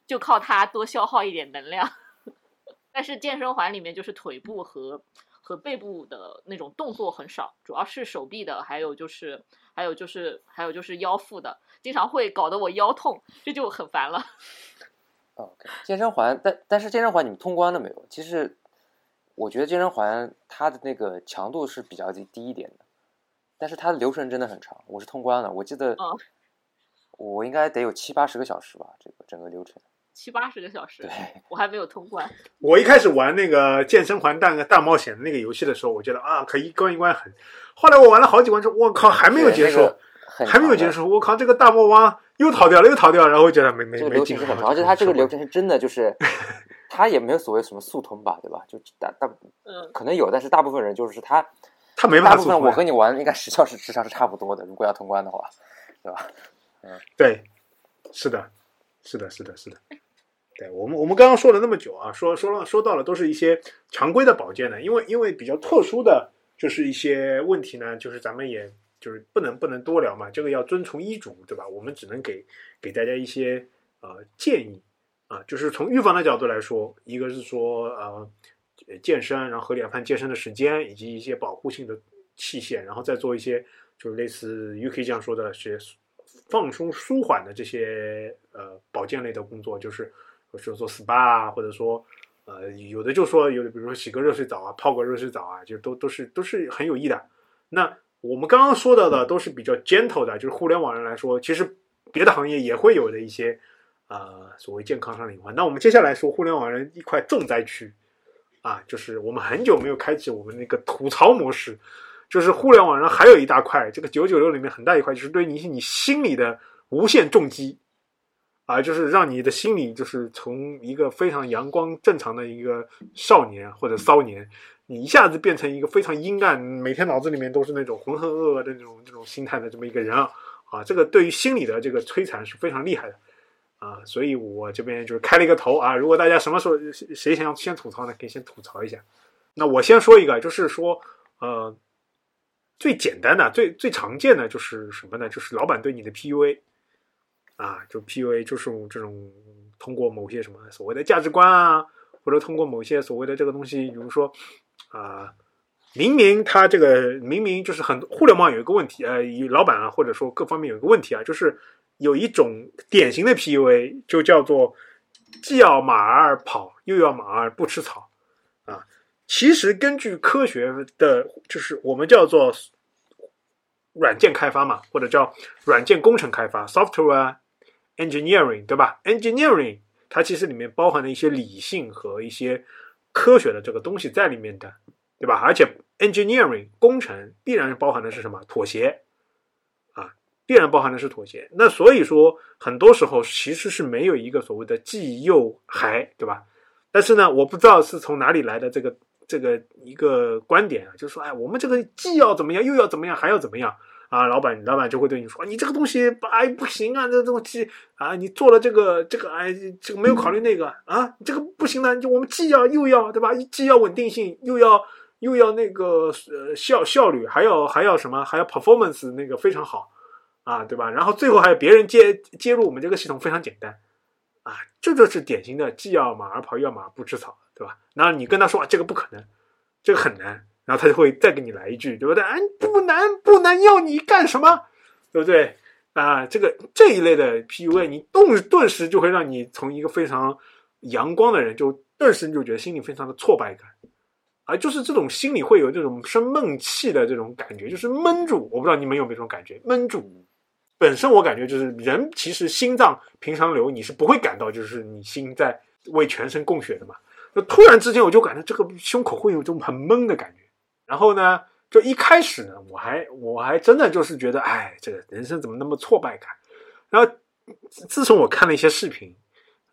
就靠它多消耗一点能量。但是健身环里面就是腿部和和背部的那种动作很少，主要是手臂的，还有就是还有就是还有就是腰腹的，经常会搞得我腰痛，这就很烦了。健身环，但但是健身环你们通关了没有？其实我觉得健身环它的那个强度是比较低低一点的，但是它的流程真的很长。我是通关了，我记得嗯我应该得有七八十个小时吧，这个整个流程。七八十个小时对，，我还没有通关。我一开始玩那个健身环大大冒险那个游戏的时候，我觉得啊，可以一关一关很。后来我玩了好几关之后，我靠，还没有结束，那个很还没有结束，我靠，这个大魔王又逃掉了，又逃掉了，然后我觉得没没这个没劲了，流程是很长，而且它这个流程是真的就是，它也没有所谓什么速通吧，对吧？就大大嗯，可能有，但是大部分人就是他，他没办大部分法速通啊我和你玩应该时效是时至少是差不多的，如果要通关的话，对吧？嗯对，是的，是的，是的，是的。对我们，我们刚刚说了那么久啊，说说了说到了都是一些常规的保健呢，因为因为比较特殊的就是一些问题呢，就是咱们也就是不能不能多聊嘛，这个要遵从医嘱，对吧？我们只能给给大家一些呃建议啊，就是从预防的角度来说，一个是说呃健身，然后合理安排健身的时间，以及一些保护性的器械，然后再做一些就是类似 UK 这样说的是放松舒缓的这些呃保健类的工作，就是就是做 SPA 啊，或者说呃有的就说有的，比如说洗个热水澡啊，泡个热水澡啊，就都都是都是很有益的。那我们刚刚说到的都是比较 gentle 的，就是互联网人来说，其实别的行业也会有的一些呃所谓健康上的隐患。那我们接下来说互联网人一块重灾区啊，就是我们很久没有开启我们那个吐槽模式。就是互联网上还有一大块，这个九九六里面很大一块，就是对你你心理的无限重击，啊，就是让你的心理就是从一个非常阳光正常的一个少年或者骚年，你一下子变成一个非常阴暗，每天脑子里面都是那种浑浑噩噩的那种这种心态的这么一个人啊，啊，这个对于心理的这个摧残是非常厉害的。啊，所以我这边就是开了一个头啊，如果大家什么时候谁想要先吐槽呢，可以先吐槽一下。那我先说一个，就是说，呃，最简单的、最最常见的就是什么呢？就是老板对你的 PUA 啊，就 PUA 就是这种通过某些什么所谓的价值观啊，或者通过某些所谓的这个东西，比如说啊，明明他这个明明就是很互联网有一个问题，呃，与老板啊，或者说各方面有一个问题啊，就是有一种典型的 PUA，就叫做既要马儿跑，又要马儿不吃草啊其实根据科学的，就是我们叫做软件开发嘛，或者叫软件工程开发 （software engineering），对吧？engineering 它其实里面包含了一些理性和一些科学的这个东西在里面的，对吧？而且 engineering 工程必然是包含的是什么？妥协，必然包含的是妥协。那所以说，很多时候其实是没有一个所谓的既又还，对吧？但是呢，我不知道是从哪里来的这个这个一个观点啊，就是说，哎，我们这个既要怎么样，又要怎么样，还要怎么样啊？老板，老板就会对你说，你这个东西哎不行啊，这东西啊，你做了这个这个哎，这个没有考虑那个啊，这个不行的，就我们既要又要对吧？既要稳定性，又要又要那个呃效效率，还要还要什么？还要 performance 那个非常好啊，对吧？然后最后还有别人接接入我们这个系统非常简单。啊，这就是典型的既要马儿跑，又要马儿不吃草，对吧？然后你跟他说啊，这个不可能，这个很难，然后他就会再给你来一句，对不对？哎，不难，不难，要你干什么？对不对？啊，这个这一类的 PUA，你顿顿时就会让你从一个非常阳光的人，就顿时就觉得心里非常的挫败感，啊，就是这种心里会有这种生闷气的这种感觉，就是闷住。我不知道你们有没有这种感觉，闷住。本身我感觉就是人其实心脏平常流，你是不会感到就是你心在为全身供血的嘛。就突然之间我就感觉这个胸口会有种很闷的感觉。然后呢，就一开始呢，我还我还真的就是觉得，哎，这个人生怎么那么挫败感？然后自从我看了一些视频，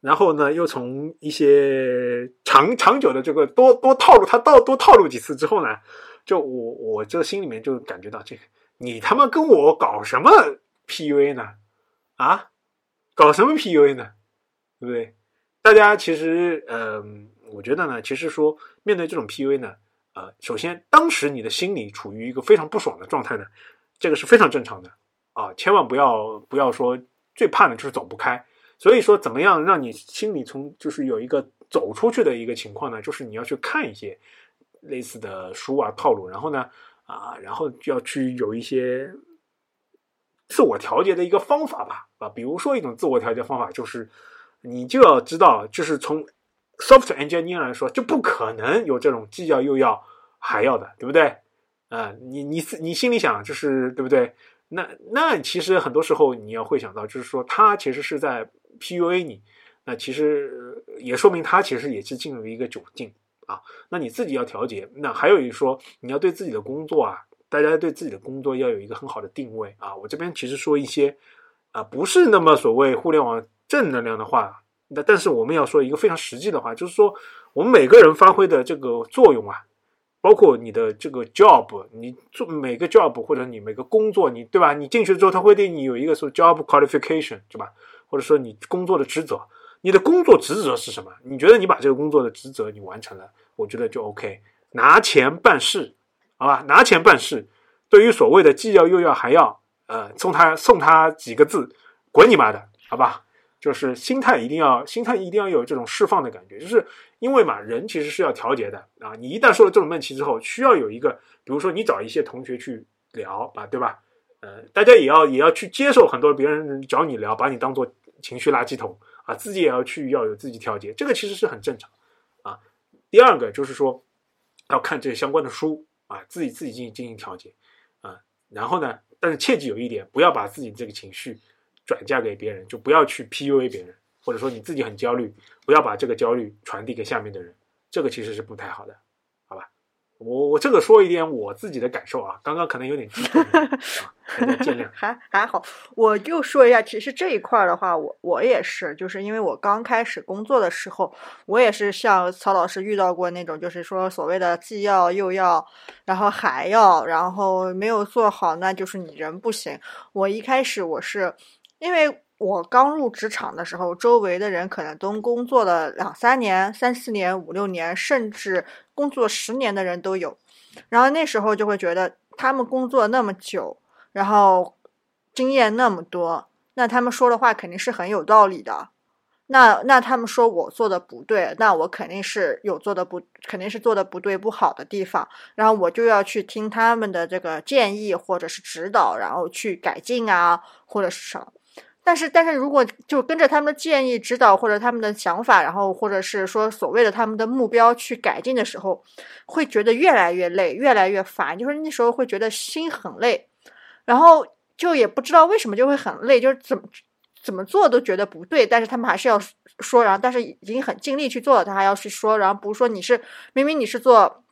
然后呢，又从一些长长久的这个多多套路他到多套路几次之后呢，就我我这心里面就感觉到这个你他妈跟我搞什么？PUA 呢？啊，搞什么 PUA 呢？对不对？大家其实，嗯，我觉得呢，其实说面对这种 PUA 呢，呃，首先当时你的心里处于一个非常不爽的状态呢，这个是非常正常的啊，千万不要不要说最怕的就是走不开。所以说，怎么样让你心里从就是有一个走出去的一个情况呢？就是你要去看一些类似的书啊套路，然后呢，啊，然后就要去有一些。自我调节的一个方法吧，啊，比如说一种自我调节方法就是，你就要知道，就是从 software engineer 来说，就不可能有这种既要又要还要的，对不对？啊，你你你心里想，就是对不对？那那其实很多时候你要会想到，就是说他其实是在 PUA 你，那其实也说明他其实也是进入一个窘境啊。那你自己要调节。那还有一说，你要对自己的工作啊。大家对自己的工作要有一个很好的定位啊！我这边其实说一些啊，不是那么所谓互联网正能量的话，那但是我们要说一个非常实际的话，就是说我们每个人发挥的这个作用啊，包括你的这个 job，你做每个 job 或者你每个工作，你对吧？你进去之后，他会对你有一个说 job qualification，对吧？或者说你工作的职责，你的工作职责是什么？你觉得你把这个工作的职责你完成了，我觉得就 OK，拿钱办事。好吧，拿钱办事，对于所谓的既要又要还要，呃，送他送他几个字，滚你妈的，好吧？就是心态一定要，心态一定要有这种释放的感觉，就是因为嘛，人其实是要调节的啊。你一旦受了这种闷气之后，需要有一个，比如说你找一些同学去聊啊，对吧？呃，大家也要也要去接受很多别人找你聊，把你当做情绪垃圾桶啊，自己也要去要有自己调节，这个其实是很正常啊。第二个就是说，要看这相关的书。啊，自己自己进行进行调节，啊，然后呢，但是切记有一点，不要把自己这个情绪转嫁给别人，就不要去 PUA 别人，或者说你自己很焦虑，不要把这个焦虑传递给下面的人，这个其实是不太好的。我我这个说一点我自己的感受啊，刚刚可能有点激动 啊，大家见谅。还还好，我就说一下，其实这一块的话，我我也是，就是因为我刚开始工作的时候，我也是像曹老师遇到过那种，就是说所谓的既要又要，然后还要，然后没有做好，那就是你人不行。我一开始我是因为。我刚入职场的时候，周围的人可能都工作了两三年、三四年、五六年，甚至工作十年的人都有。然后那时候就会觉得，他们工作那么久，然后经验那么多，那他们说的话肯定是很有道理的。那那他们说我做的不对，那我肯定是有做的不，肯定是做的不对、不好的地方。然后我就要去听他们的这个建议或者是指导，然后去改进啊，或者是什么。但是，但是如果就跟着他们的建议、指导或者他们的想法，然后或者是说所谓的他们的目标去改进的时候，会觉得越来越累，越来越烦，就是那时候会觉得心很累，然后就也不知道为什么就会很累，就是怎么怎么做都觉得不对，但是他们还是要说，然后但是已经很尽力去做了，他还要去说，然后不是说你是明明你是做。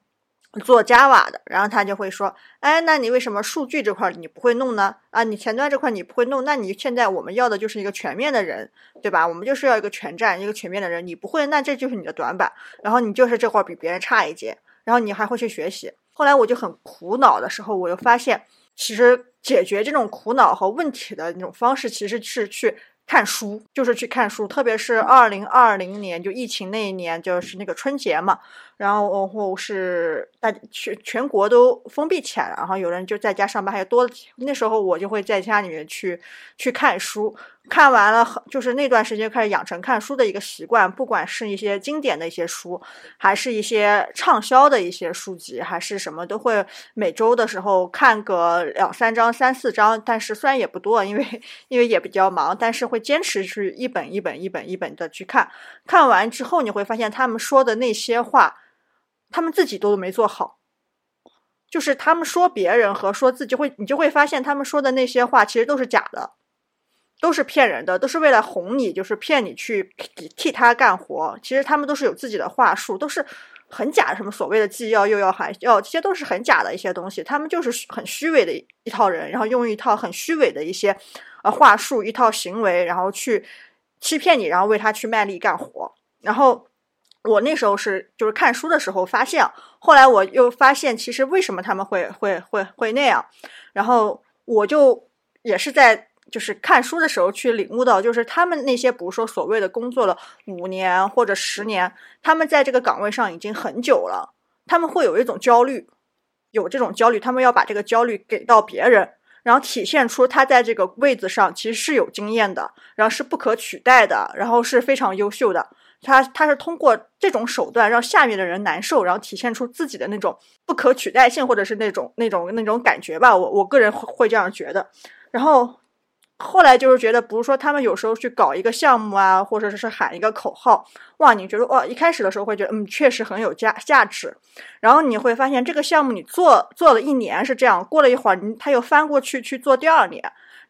做 Java 的，然后他就会说：“哎，那你为什么数据这块你不会弄呢？啊，你前端这块你不会弄，那你现在我们要的就是一个全面的人，对吧？我们就是要一个全站，一个全面的人，你不会，那这就是你的短板。然后你就是这块比别人差一截，然后你还会去学习。后来我就很苦恼的时候，我又发现，其实解决这种苦恼和问题的那种方式，其实是去。”看书就是去看书，特别是二零二零年就疫情那一年，就是那个春节嘛，然后是大全全国都封闭起来了，然后有人就在家上班，还有多那时候我就会在家里面去去看书。看完了，就是那段时间开始养成看书的一个习惯，不管是一些经典的一些书，还是一些畅销的一些书籍，还是什么，都会每周的时候看个两三章、三四章。但是虽然也不多，因为因为也比较忙，但是会坚持去一本一本、一本一本的去看。看完之后，你会发现他们说的那些话，他们自己都没做好，就是他们说别人和说自己，会你就会发现他们说的那些话其实都是假的。都是骗人的，都是为了哄你，就是骗你去替他干活。其实他们都是有自己的话术，都是很假。什么所谓的既要又要还要，这些都是很假的一些东西。他们就是很虚伪的一套人，然后用一套很虚伪的一些呃话术、一套行为，然后去欺骗你，然后为他去卖力干活。然后我那时候是就是看书的时候发现，后来我又发现，其实为什么他们会会会会那样，然后我就也是在。就是看书的时候去领悟到，就是他们那些，比如说所谓的工作了五年或者十年，他们在这个岗位上已经很久了，他们会有一种焦虑，有这种焦虑，他们要把这个焦虑给到别人，然后体现出他在这个位子上其实是有经验的，然后是不可取代的，然后是非常优秀的。他他是通过这种手段让下面的人难受，然后体现出自己的那种不可取代性，或者是那种那种那种感觉吧。我我个人会这样觉得，然后。后来就是觉得，不是说他们有时候去搞一个项目啊，或者是喊一个口号，哇，你觉得哇，一开始的时候会觉得，嗯，确实很有价价值。然后你会发现，这个项目你做做了一年是这样，过了一会儿，他又翻过去去做第二年，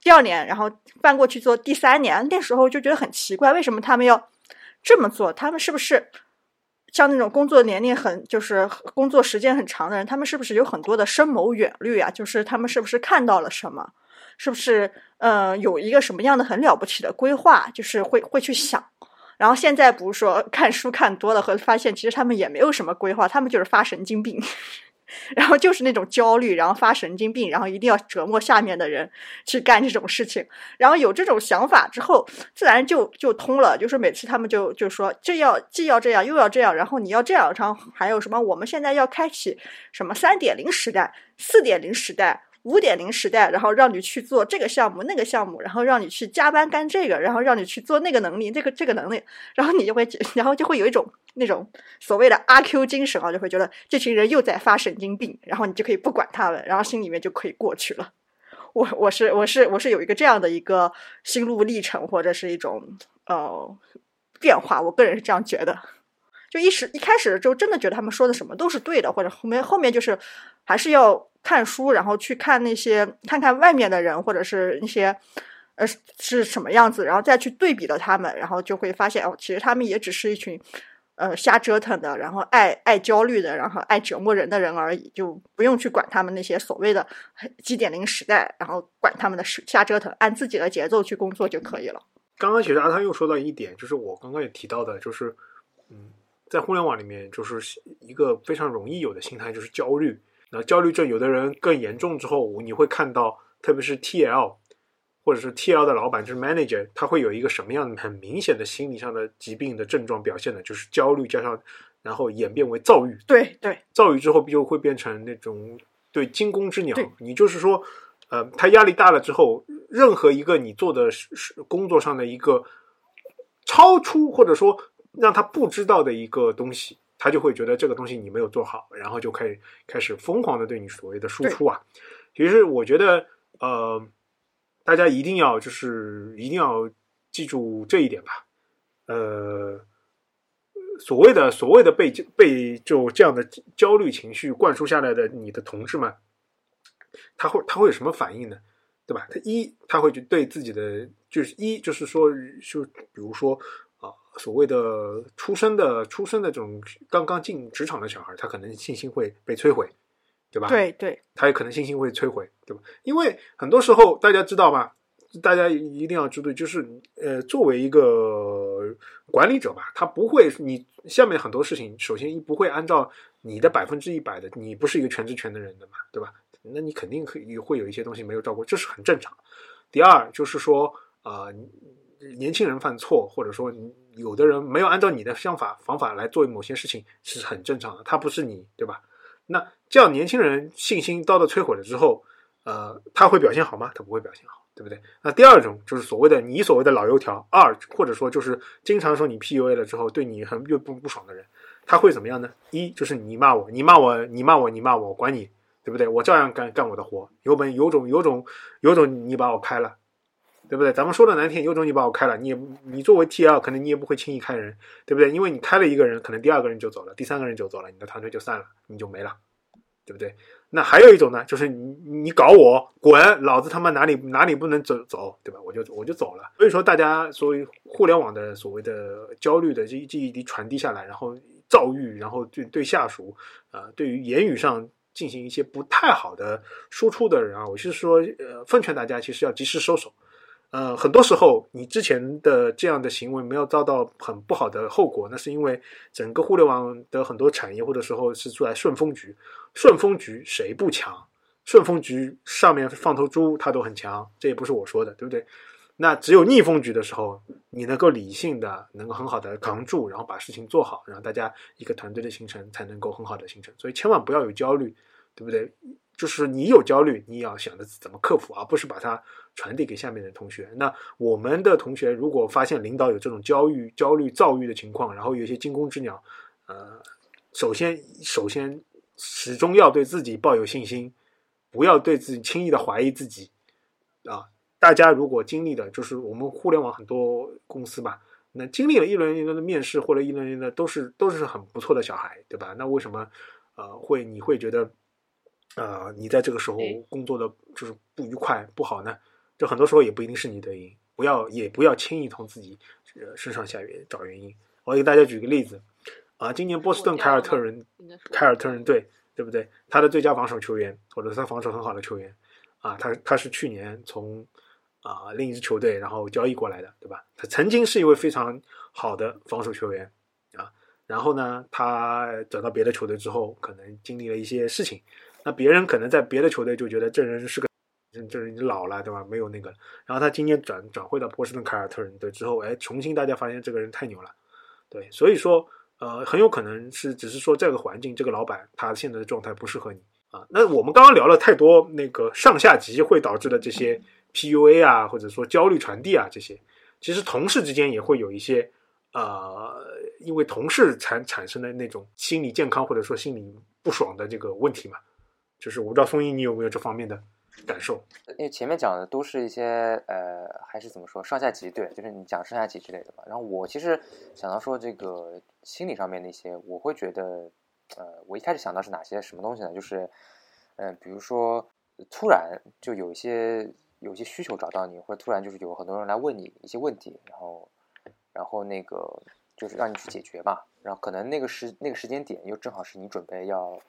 第二年，然后翻过去做第三年，那时候就觉得很奇怪，为什么他们要这么做？他们是不是像那种工作年龄很，就是工作时间很长的人，他们是不是有很多的深谋远虑啊？就是他们是不是看到了什么？是不是呃有一个什么样的很了不起的规划，就是会会去想，然后现在不是说看书看多了，和发现其实他们也没有什么规划，他们就是发神经病，然后就是那种焦虑，然后发神经病，然后一定要折磨下面的人去干这种事情，然后有这种想法之后，自然就就通了，就是每次他们就就说这要既要这样又要这样，然后你要这样，然后还有什么我们现在要开启什么三点零时代、四点零时代。五点零时代，然后让你去做这个项目、那个项目，然后让你去加班干这个，然后让你去做那个能力、这个这个能力，然后你就会，然后就会有一种那种所谓的阿 Q 精神啊，就会觉得这群人又在发神经病，然后你就可以不管他们，然后心里面就可以过去了。我我是我是我是有一个这样的一个心路历程，或者是一种呃变化，我个人是这样觉得。就一时一开始就真的觉得他们说的什么都是对的，或者后面后面就是还是要。看书，然后去看那些，看看外面的人，或者是那些，呃，是什么样子，然后再去对比了他们，然后就会发现，哦，其实他们也只是一群，呃，瞎折腾的，然后爱爱焦虑的，然后爱折磨人的人而已，就不用去管他们那些所谓的几点零时代，然后管他们的瞎折腾，按自己的节奏去工作就可以了。刚刚其实阿汤又说到一点，就是我刚刚也提到的，就是，嗯，在互联网里面，就是一个非常容易有的心态，就是焦虑。那焦虑症有的人更严重之后，你会看到，特别是 TL 或者是 TL 的老板，就是 manager，他会有一个什么样的很明显的心理上的疾病的症状表现呢？就是焦虑加上，然后演变为躁郁。对对，躁郁之后就会变成那种对惊弓之鸟。你就是说，呃，他压力大了之后，任何一个你做的是工作上的一个超出或者说让他不知道的一个东西。他就会觉得这个东西你没有做好，然后就开始开始疯狂的对你所谓的输出啊。其实我觉得，呃，大家一定要就是一定要记住这一点吧。呃，所谓的所谓的被被就这样的焦虑情绪灌输下来的你的同志们，他会他会有什么反应呢？对吧？他一他会对自己的就是一就是说就比如说啊，所谓的出生的出生的这种刚刚进职场的小孩，他可能信心会被摧毁，对吧？对对，他也可能信心会摧毁，对吧？因为很多时候大家知道吧，大家一定要知道，就是呃，作为一个管理者吧，他不会你下面很多事情，首先一不会按照你的百分之一百的，你不是一个全职全能人的嘛，对吧？那你肯定可以会有一些东西没有照顾，这是很正常。第二就是说，呃，年轻人犯错，或者说有的人没有按照你的想法方法来做某些事情，是很正常的。他不是你，对吧？那这样年轻人信心遭到摧毁了之后，呃，他会表现好吗？他不会表现好，对不对？那第二种就是所谓的你所谓的老油条，二或者说就是经常说你 PUA 了之后对你很越不不爽的人，他会怎么样呢？一就是你骂我，你骂我，你骂我，你骂我，管你。对不对？我照样干干我的活，有本有种有种有种，你把我开了，对不对？咱们说的难听，有种你把我开了，你也你作为 T L，可能你也不会轻易开人，对不对？因为你开了一个人，可能第二个人就走了，第三个人就走了，你的团队就散了，你就没了，对不对？那还有一种呢，就是你你搞我滚，老子他妈哪里哪里不能走走，对吧？我就我就走了。所以说，大家所谓互联网的所谓的焦虑的这这一滴传递下来，然后躁郁，然后对对下属，呃，对于言语上。进行一些不太好的输出的人啊，我是说，呃，奉劝大家其实要及时收手。呃，很多时候你之前的这样的行为没有遭到很不好的后果，那是因为整个互联网的很多产业或者时候是出来顺风局，顺风局谁不强？顺风局上面放头猪，他都很强，这也不是我说的，对不对？那只有逆风局的时候，你能够理性的，能够很好的扛住，然后把事情做好，然后大家一个团队的形成才能够很好的形成。所以千万不要有焦虑，对不对？就是你有焦虑，你要想着怎么克服，而不是把它传递给下面的同学。那我们的同学如果发现领导有这种焦虑、焦虑、躁郁的情况，然后有一些惊弓之鸟，呃，首先首先始终要对自己抱有信心，不要对自己轻易的怀疑自己啊。大家如果经历的，就是我们互联网很多公司吧，那经历了一轮一轮的面试或者一轮一轮的，都是都是很不错的小孩，对吧？那为什么呃会你会觉得呃你在这个时候工作的就是不愉快不好呢？这很多时候也不一定是你的因，不要也不要轻易从自己呃身上下原找原因。我给大家举个例子啊，今年波士顿凯尔特人凯尔特人队对不对？他的最佳防守球员或者是他防守很好的球员啊，他他是去年从啊，另一支球队然后交易过来的，对吧？他曾经是一位非常好的防守球员啊，然后呢，他转到别的球队之后，可能经历了一些事情，那别人可能在别的球队就觉得这人是个，这人已经老了，对吧？没有那个，然后他今年转转会到波士顿凯尔特人队之后，哎，重新大家发现这个人太牛了，对，所以说，呃，很有可能是只是说这个环境，这个老板他现在的状态不适合你啊。那我们刚刚聊了太多那个上下级会导致的这些。PUA 啊，或者说焦虑传递啊，这些其实同事之间也会有一些，呃，因为同事产产生的那种心理健康或者说心理不爽的这个问题嘛。就是我不知道松英你有没有这方面的感受？因为前面讲的都是一些呃，还是怎么说上下级对，就是你讲上下级之类的嘛。然后我其实想到说这个心理上面那些，我会觉得，呃，我一开始想到是哪些什么东西呢？就是，嗯，比如说突然就有一些。有些需求找到你，或者突然就是有很多人来问你一些问题，然后，然后那个就是让你去解决嘛。然后可能那个时那个时间点又正好是你准备要，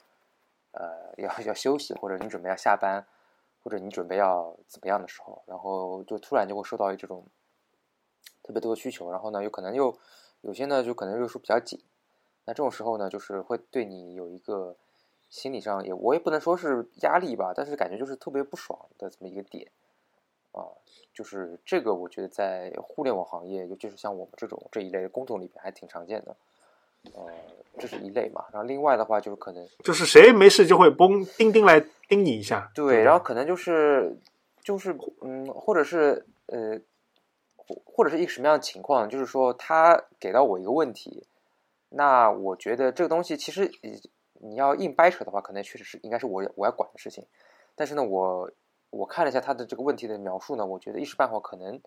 呃，要要休息，或者你准备要下班，或者你准备要怎么样的时候，然后就突然就会收到这种特别多的需求，然后呢，有可能又有些呢就可能又说比较紧。那这种时候呢，就是会对你有一个心理上也我也不能说是压力吧，但是感觉就是特别不爽的这么一个点。啊，就是这个，我觉得在互联网行业，尤其是像我们这种这一类的工种里边，还挺常见的。呃，这是一类嘛。然后另外的话，就是可能就是谁没事就会嘣钉钉来盯你一下。对，然后可能就是就是嗯，或者是呃，或者是一个什么样的情况？就是说他给到我一个问题，那我觉得这个东西其实你要硬掰扯的话，可能确实是应该是我我要管的事情。但是呢，我。我看了一下他的这个问题的描述呢，我觉得一时半会可能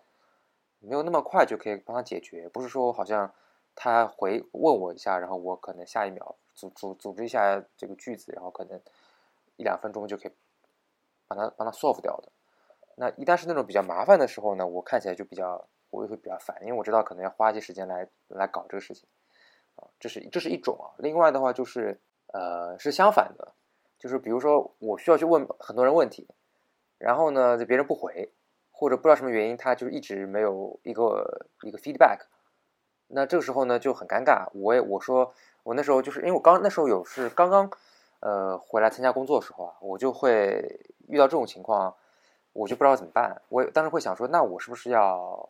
没有那么快就可以帮他解决，不是说好像他回问我一下，然后我可能下一秒组组组织一下这个句子，然后可能一两分钟就可以把它把它 solve 掉的。那一旦是那种比较麻烦的时候呢，我看起来就比较我也会比较烦，因为我知道可能要花一些时间来来搞这个事情啊，这是这是一种啊。另外的话就是呃是相反的，就是比如说我需要去问很多人问题。然后呢，别人不回，或者不知道什么原因，他就一直没有一个一个 feedback。那这个时候呢就很尴尬。我也我说我那时候就是因为我刚那时候有是刚刚呃回来参加工作的时候啊，我就会遇到这种情况，我就不知道怎么办。我当时会想说，那我是不是要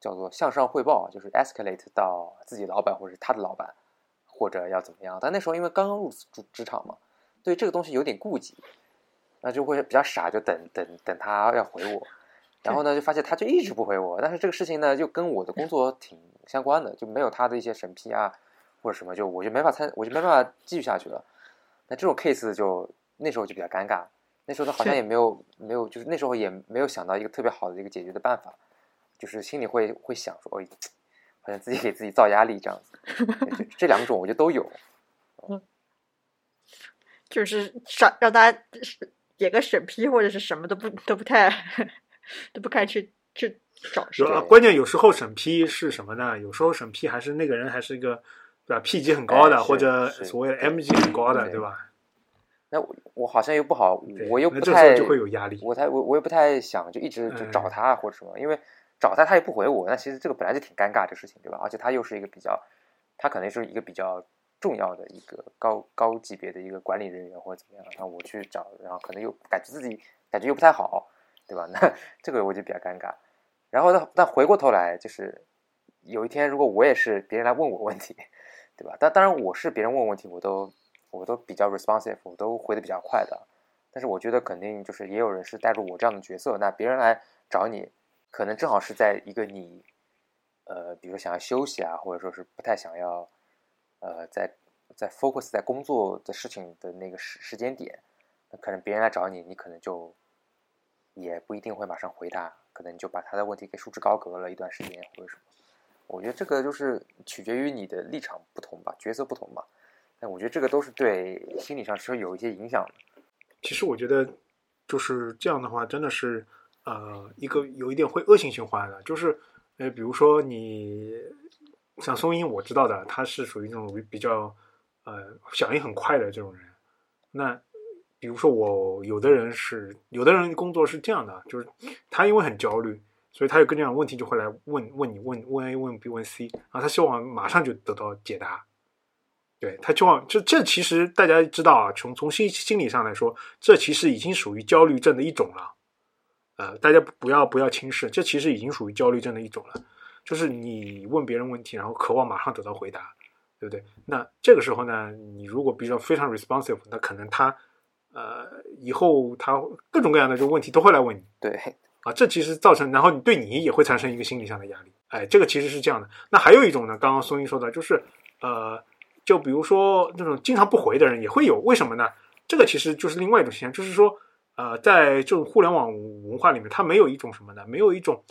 叫做向上汇报，就是 escalate 到自己老板或者是他的老板，或者要怎么样？但那时候因为刚刚入职职场嘛，对这个东西有点顾忌。那就会比较傻，就等等等他要回我，然后呢就发现他就一直不回我，但是这个事情呢就跟我的工作挺相关的，就没有他的一些审批啊或者什么，就我就没法参，我就没办法继续下去了。那这种 case 就那时候就比较尴尬，那时候他好像也没有没有，就是那时候也没有想到一个特别好的一个解决的办法，就是心里会会想说，哎，好像自己给自己造压力这样子。这两种我觉得都有，嗯，就是让让大家。点个审批或者是什么都不都不太 都不该去去找事。关键有时候审批是什么呢？有时候审批还是那个人还是一个对吧？P 级很高的，或者所谓的 M 级很高的，对吧？那我我好像又不好，我又不太就会有压力。我才我我又不太想就一直就找他或者什么，因为找他他也不回我，那其实这个本来就挺尴尬这事情，对吧？而且他又是一个比较，他可能是一个比较。重要的一个高高级别的一个管理人员或者怎么样，然后我去找，然后可能又感觉自己感觉又不太好，对吧？那这个我就比较尴尬。然后呢，但回过头来，就是有一天如果我也是别人来问我问题，对吧？但当然我是别人问问题，我都我都比较 responsive，我都回的比较快的。但是我觉得肯定就是也有人是带入我这样的角色，那别人来找你，可能正好是在一个你呃，比如说想要休息啊，或者说是不太想要。呃，在在 focus 在工作的事情的那个时时间点，那可能别人来找你，你可能就也不一定会马上回答，可能就把他的问题给束之高阁了一段时间或者什么。我觉得这个就是取决于你的立场不同吧，角色不同吧。但我觉得这个都是对心理上是有一些影响的。其实我觉得就是这样的话，真的是呃一个有一点会恶性循环的，就是呃比如说你。像松英，我知道的，他是属于那种比较，呃，响应很快的这种人。那比如说我，有的人是，有的人工作是这样的，就是他因为很焦虑，所以他有各种各样的问题就会来问问你，问问 A 问 B 问 C，然后他希望马上就得到解答。对他希望这这其实大家知道啊，从从心心理上来说，这其实已经属于焦虑症的一种了。呃，大家不要不要轻视，这其实已经属于焦虑症的一种了。就是你问别人问题，然后渴望马上得到回答，对不对？那这个时候呢，你如果比较非常 responsive，那可能他呃以后他各种各样的这个问题都会来问你。对啊，这其实造成，然后你对你也会产生一个心理上的压力。哎，这个其实是这样的。那还有一种呢，刚刚松英说的，就是呃，就比如说那种经常不回的人也会有，为什么呢？这个其实就是另外一种现象，就是说呃，在这种互联网文化里面，它没有一种什么呢？没有一种。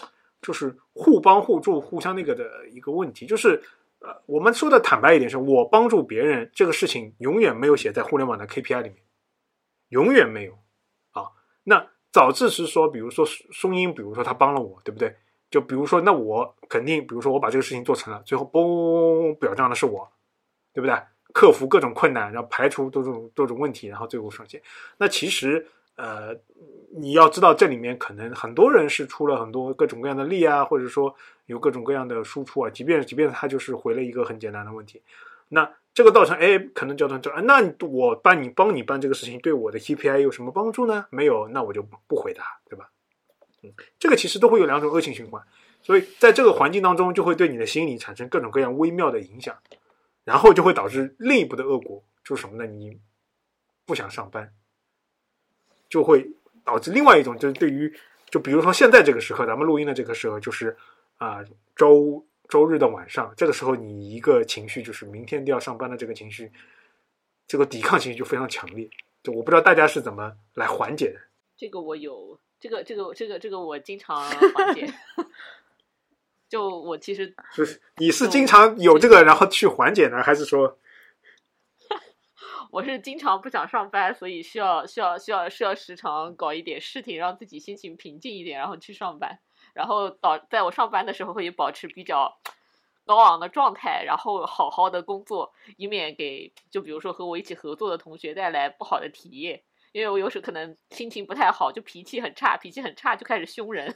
就是互帮互助、互相那个的一个问题，就是呃，我们说的坦白一点，是我帮助别人这个事情永远没有写在互联网的 KPI 里面，永远没有啊。那早自是说，比如说松英，比如说他帮了我，对不对？就比如说，那我肯定，比如说我把这个事情做成了，最后嘣表彰的是我，对不对？克服各种困难，然后排除多种多种问题，然后最后上线。那其实。呃，你要知道，这里面可能很多人是出了很多各种各样的力啊，或者说有各种各样的输出啊。即便即便他就是回了一个很简单的问题，那这个造成哎，可能叫成这，那我帮你帮你办这个事情，对我的 KPI 有什么帮助呢？没有，那我就不回答，对吧？嗯，这个其实都会有两种恶性循环，所以在这个环境当中，就会对你的心理产生各种各样微妙的影响，然后就会导致另一步的恶果，就是什么呢？你不想上班。就会导致另外一种，就是对于，就比如说现在这个时刻，咱们录音的这个时候，就是啊，周周日的晚上，这个时候你一个情绪就是明天都要上班的这个情绪，这个抵抗情绪就非常强烈。就我不知道大家是怎么来缓解的。这个我有，这个这个这个这个我经常缓解。就我其实 就是你是经常有这个然后去缓解呢，还是说 我是经常不想上班，所以需要需要需要需要时常搞一点事情，让自己心情平静一点，然后去上班，然后导在我上班的时候会保持比较高昂的状态，然后好好的工作，以免给就比如说和我一起合作的同学带来不好的体验。因为我有时可能心情不太好，就脾气很差，脾气很差就开始凶人，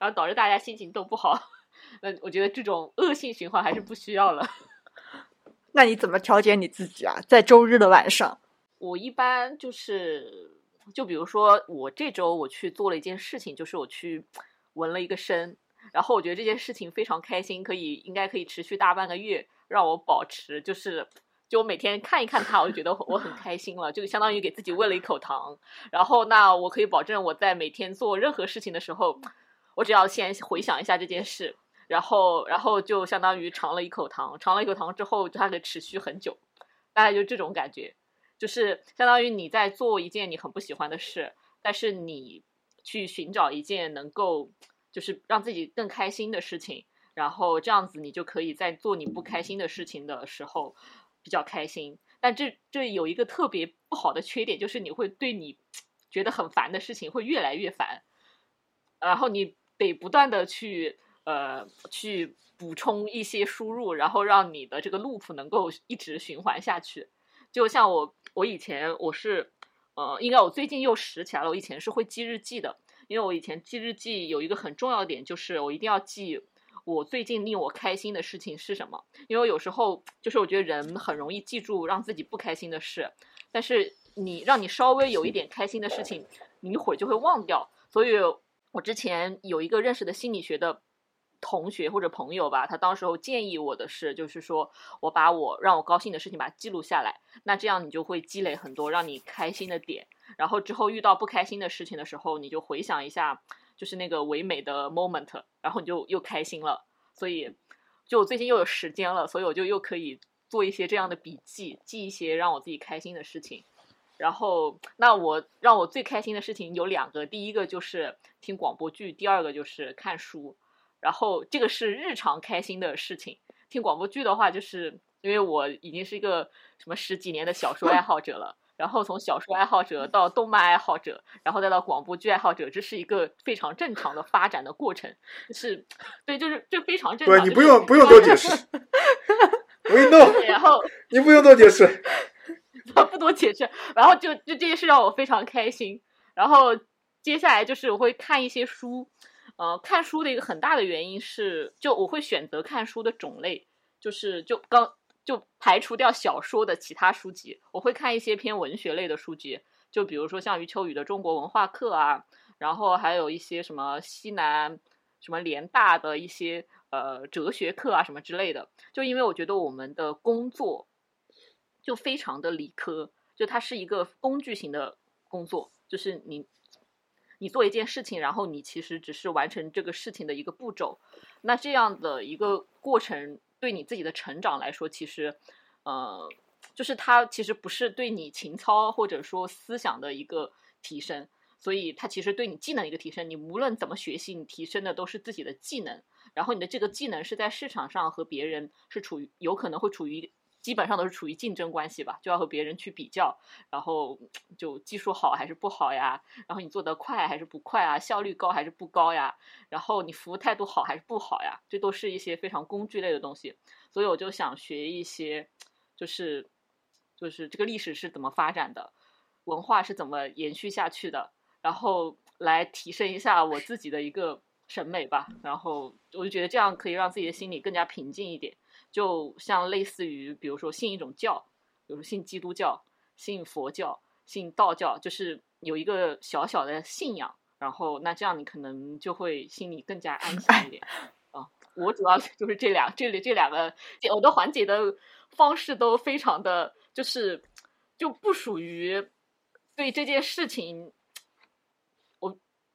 然后导致大家心情都不好。嗯，我觉得这种恶性循环还是不需要了。那你怎么调节你自己啊？在周日的晚上，我一般就是，就比如说我这周我去做了一件事情，就是我去纹了一个身，然后我觉得这件事情非常开心，可以应该可以持续大半个月，让我保持就是。就我每天看一看它，我就觉得我很开心了，就相当于给自己喂了一口糖。然后，那我可以保证我在每天做任何事情的时候，我只要先回想一下这件事，然后，然后就相当于尝了一口糖，尝了一口糖之后，它可以持续很久，大概就这种感觉，就是相当于你在做一件你很不喜欢的事，但是你去寻找一件能够就是让自己更开心的事情，然后这样子你就可以在做你不开心的事情的时候比较开心。但这这有一个特别不好的缺点，就是你会对你觉得很烦的事情会越来越烦，然后你得不断的去呃去补充一些输入，然后让你的这个 loop 能够一直循环下去。就像我我以前我是呃，应该我最近又拾起来了，我以前是会记日记的，因为我以前记日记有一个很重要的点，就是我一定要记。我最近令我开心的事情是什么？因为有时候就是我觉得人很容易记住让自己不开心的事，但是你让你稍微有一点开心的事情，你一会儿就会忘掉。所以我之前有一个认识的心理学的同学或者朋友吧，他当时候建议我的是，就是说我把我让我高兴的事情把它记录下来，那这样你就会积累很多让你开心的点，然后之后遇到不开心的事情的时候，你就回想一下。就是那个唯美的 moment，然后你就又开心了，所以就我最近又有时间了，所以我就又可以做一些这样的笔记，记一些让我自己开心的事情。然后，那我让我最开心的事情有两个，第一个就是听广播剧，第二个就是看书。然后这个是日常开心的事情。听广播剧的话，就是因为我已经是一个什么十几年的小说爱好者了。然后从小说爱好者到动漫爱好者，然后再到广播剧爱好者，这是一个非常正常的发展的过程。就是，对，就是这非常正常。对你不用不用多解释，We know。然后你不用多解释，不多解释。然后就就这件事让我非常开心。然后接下来就是我会看一些书，呃，看书的一个很大的原因是，就我会选择看书的种类，就是就刚。就排除掉小说的其他书籍，我会看一些偏文学类的书籍，就比如说像余秋雨的《中国文化课》啊，然后还有一些什么西南、什么联大的一些呃哲学课啊什么之类的。就因为我觉得我们的工作就非常的理科，就它是一个工具型的工作，就是你你做一件事情，然后你其实只是完成这个事情的一个步骤，那这样的一个过程。对你自己的成长来说，其实，呃，就是它其实不是对你情操或者说思想的一个提升，所以它其实对你技能一个提升。你无论怎么学习，你提升的都是自己的技能，然后你的这个技能是在市场上和别人是处于有可能会处于基本上都是处于竞争关系吧，就要和别人去比较，然后就技术好还是不好呀，然后你做得快还是不快啊，效率高还是不高呀，然后你服务态度好还是不好呀，这都是一些非常工具类的东西，所以我就想学一些，就是就是这个历史是怎么发展的，文化是怎么延续下去的，然后来提升一下我自己的一个审美吧，然后我就觉得这样可以让自己的心里更加平静一点。就像类似于，比如说信一种教，比如说信基督教、信佛教、信道教，就是有一个小小的信仰，然后那这样你可能就会心里更加安心一点 啊。我主要就是这两这里这两个我的缓解的方式都非常的，就是就不属于对这件事情。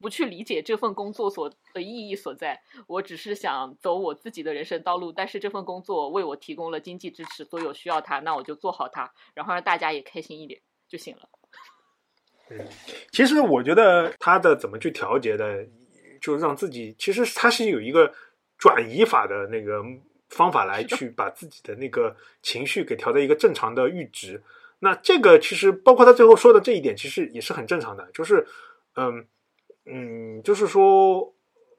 不去理解这份工作所的意义所在，我只是想走我自己的人生道路。但是这份工作为我提供了经济支持，所以我需要它，那我就做好它，然后让大家也开心一点就行了。嗯其实我觉得他的怎么去调节的，就让自己其实他是有一个转移法的那个方法来去把自己的那个情绪给调到一个正常的阈值。那这个其实包括他最后说的这一点，其实也是很正常的，就是嗯嗯，就是说，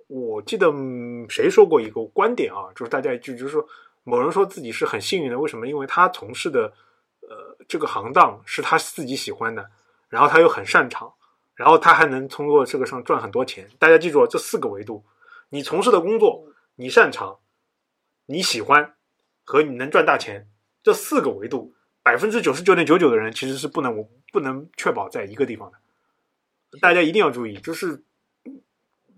我记得谁说过一个观点啊，就是大家就就是说，某人说自己是很幸运的，为什么？因为他从事的呃这个行当是他自己喜欢的。然后他又很擅长，然后他还能通过这个上赚很多钱。大家记住这四个维度：你从事的工作、你擅长、你喜欢和你能赚大钱。这四个维度，百分之九十九点九九的人其实是不能不能确保在一个地方的。大家一定要注意，就是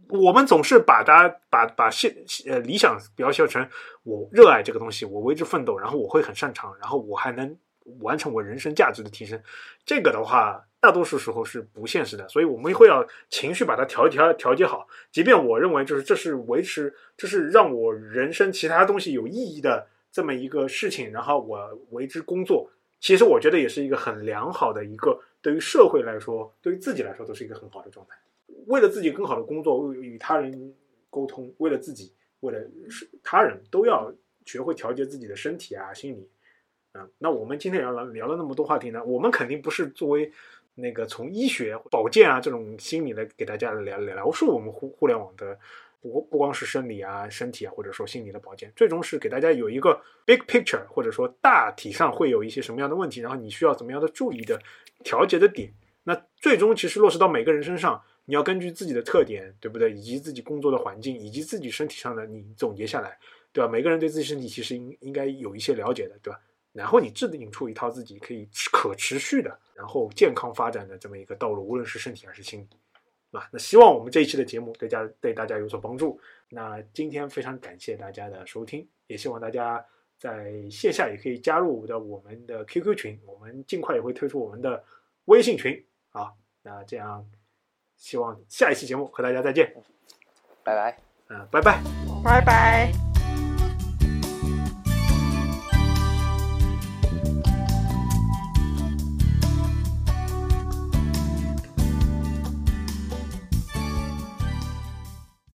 我们总是把大家把把现呃理想描写成我热爱这个东西，我为之奋斗，然后我会很擅长，然后我还能完成我人生价值的提升。这个的话。大多数时候是不现实的，所以我们会要情绪把它调调调节好。即便我认为就是这是维持，这是让我人生其他东西有意义的这么一个事情，然后我为之工作，其实我觉得也是一个很良好的一个，对于社会来说，对于自己来说都是一个很好的状态。为了自己更好的工作，为与他人沟通，为了自己，为了是他人都要学会调节自己的身体啊、心理啊。那我们今天聊了聊了那么多话题呢，我们肯定不是作为。那个从医学保健啊这种心理来给大家聊描述我们互互联网的不不光是生理啊身体啊或者说心理的保健，最终是给大家有一个 big picture 或者说大体上会有一些什么样的问题，然后你需要怎么样的注意的调节的点。那最终其实落实到每个人身上，你要根据自己的特点，对不对？以及自己工作的环境，以及自己身体上的你总结下来，对吧？每个人对自己身体其实应应该有一些了解的，对吧？然后你制定出一套自己可以可持续的，然后健康发展的这么一个道路，无论是身体还是心理，吧？那希望我们这一期的节目对家对大家有所帮助。那今天非常感谢大家的收听，也希望大家在线下也可以加入的我们的 QQ 群，我们尽快也会推出我们的微信群啊。那这样，希望下一期节目和大家再见，拜拜，嗯，拜拜，拜拜。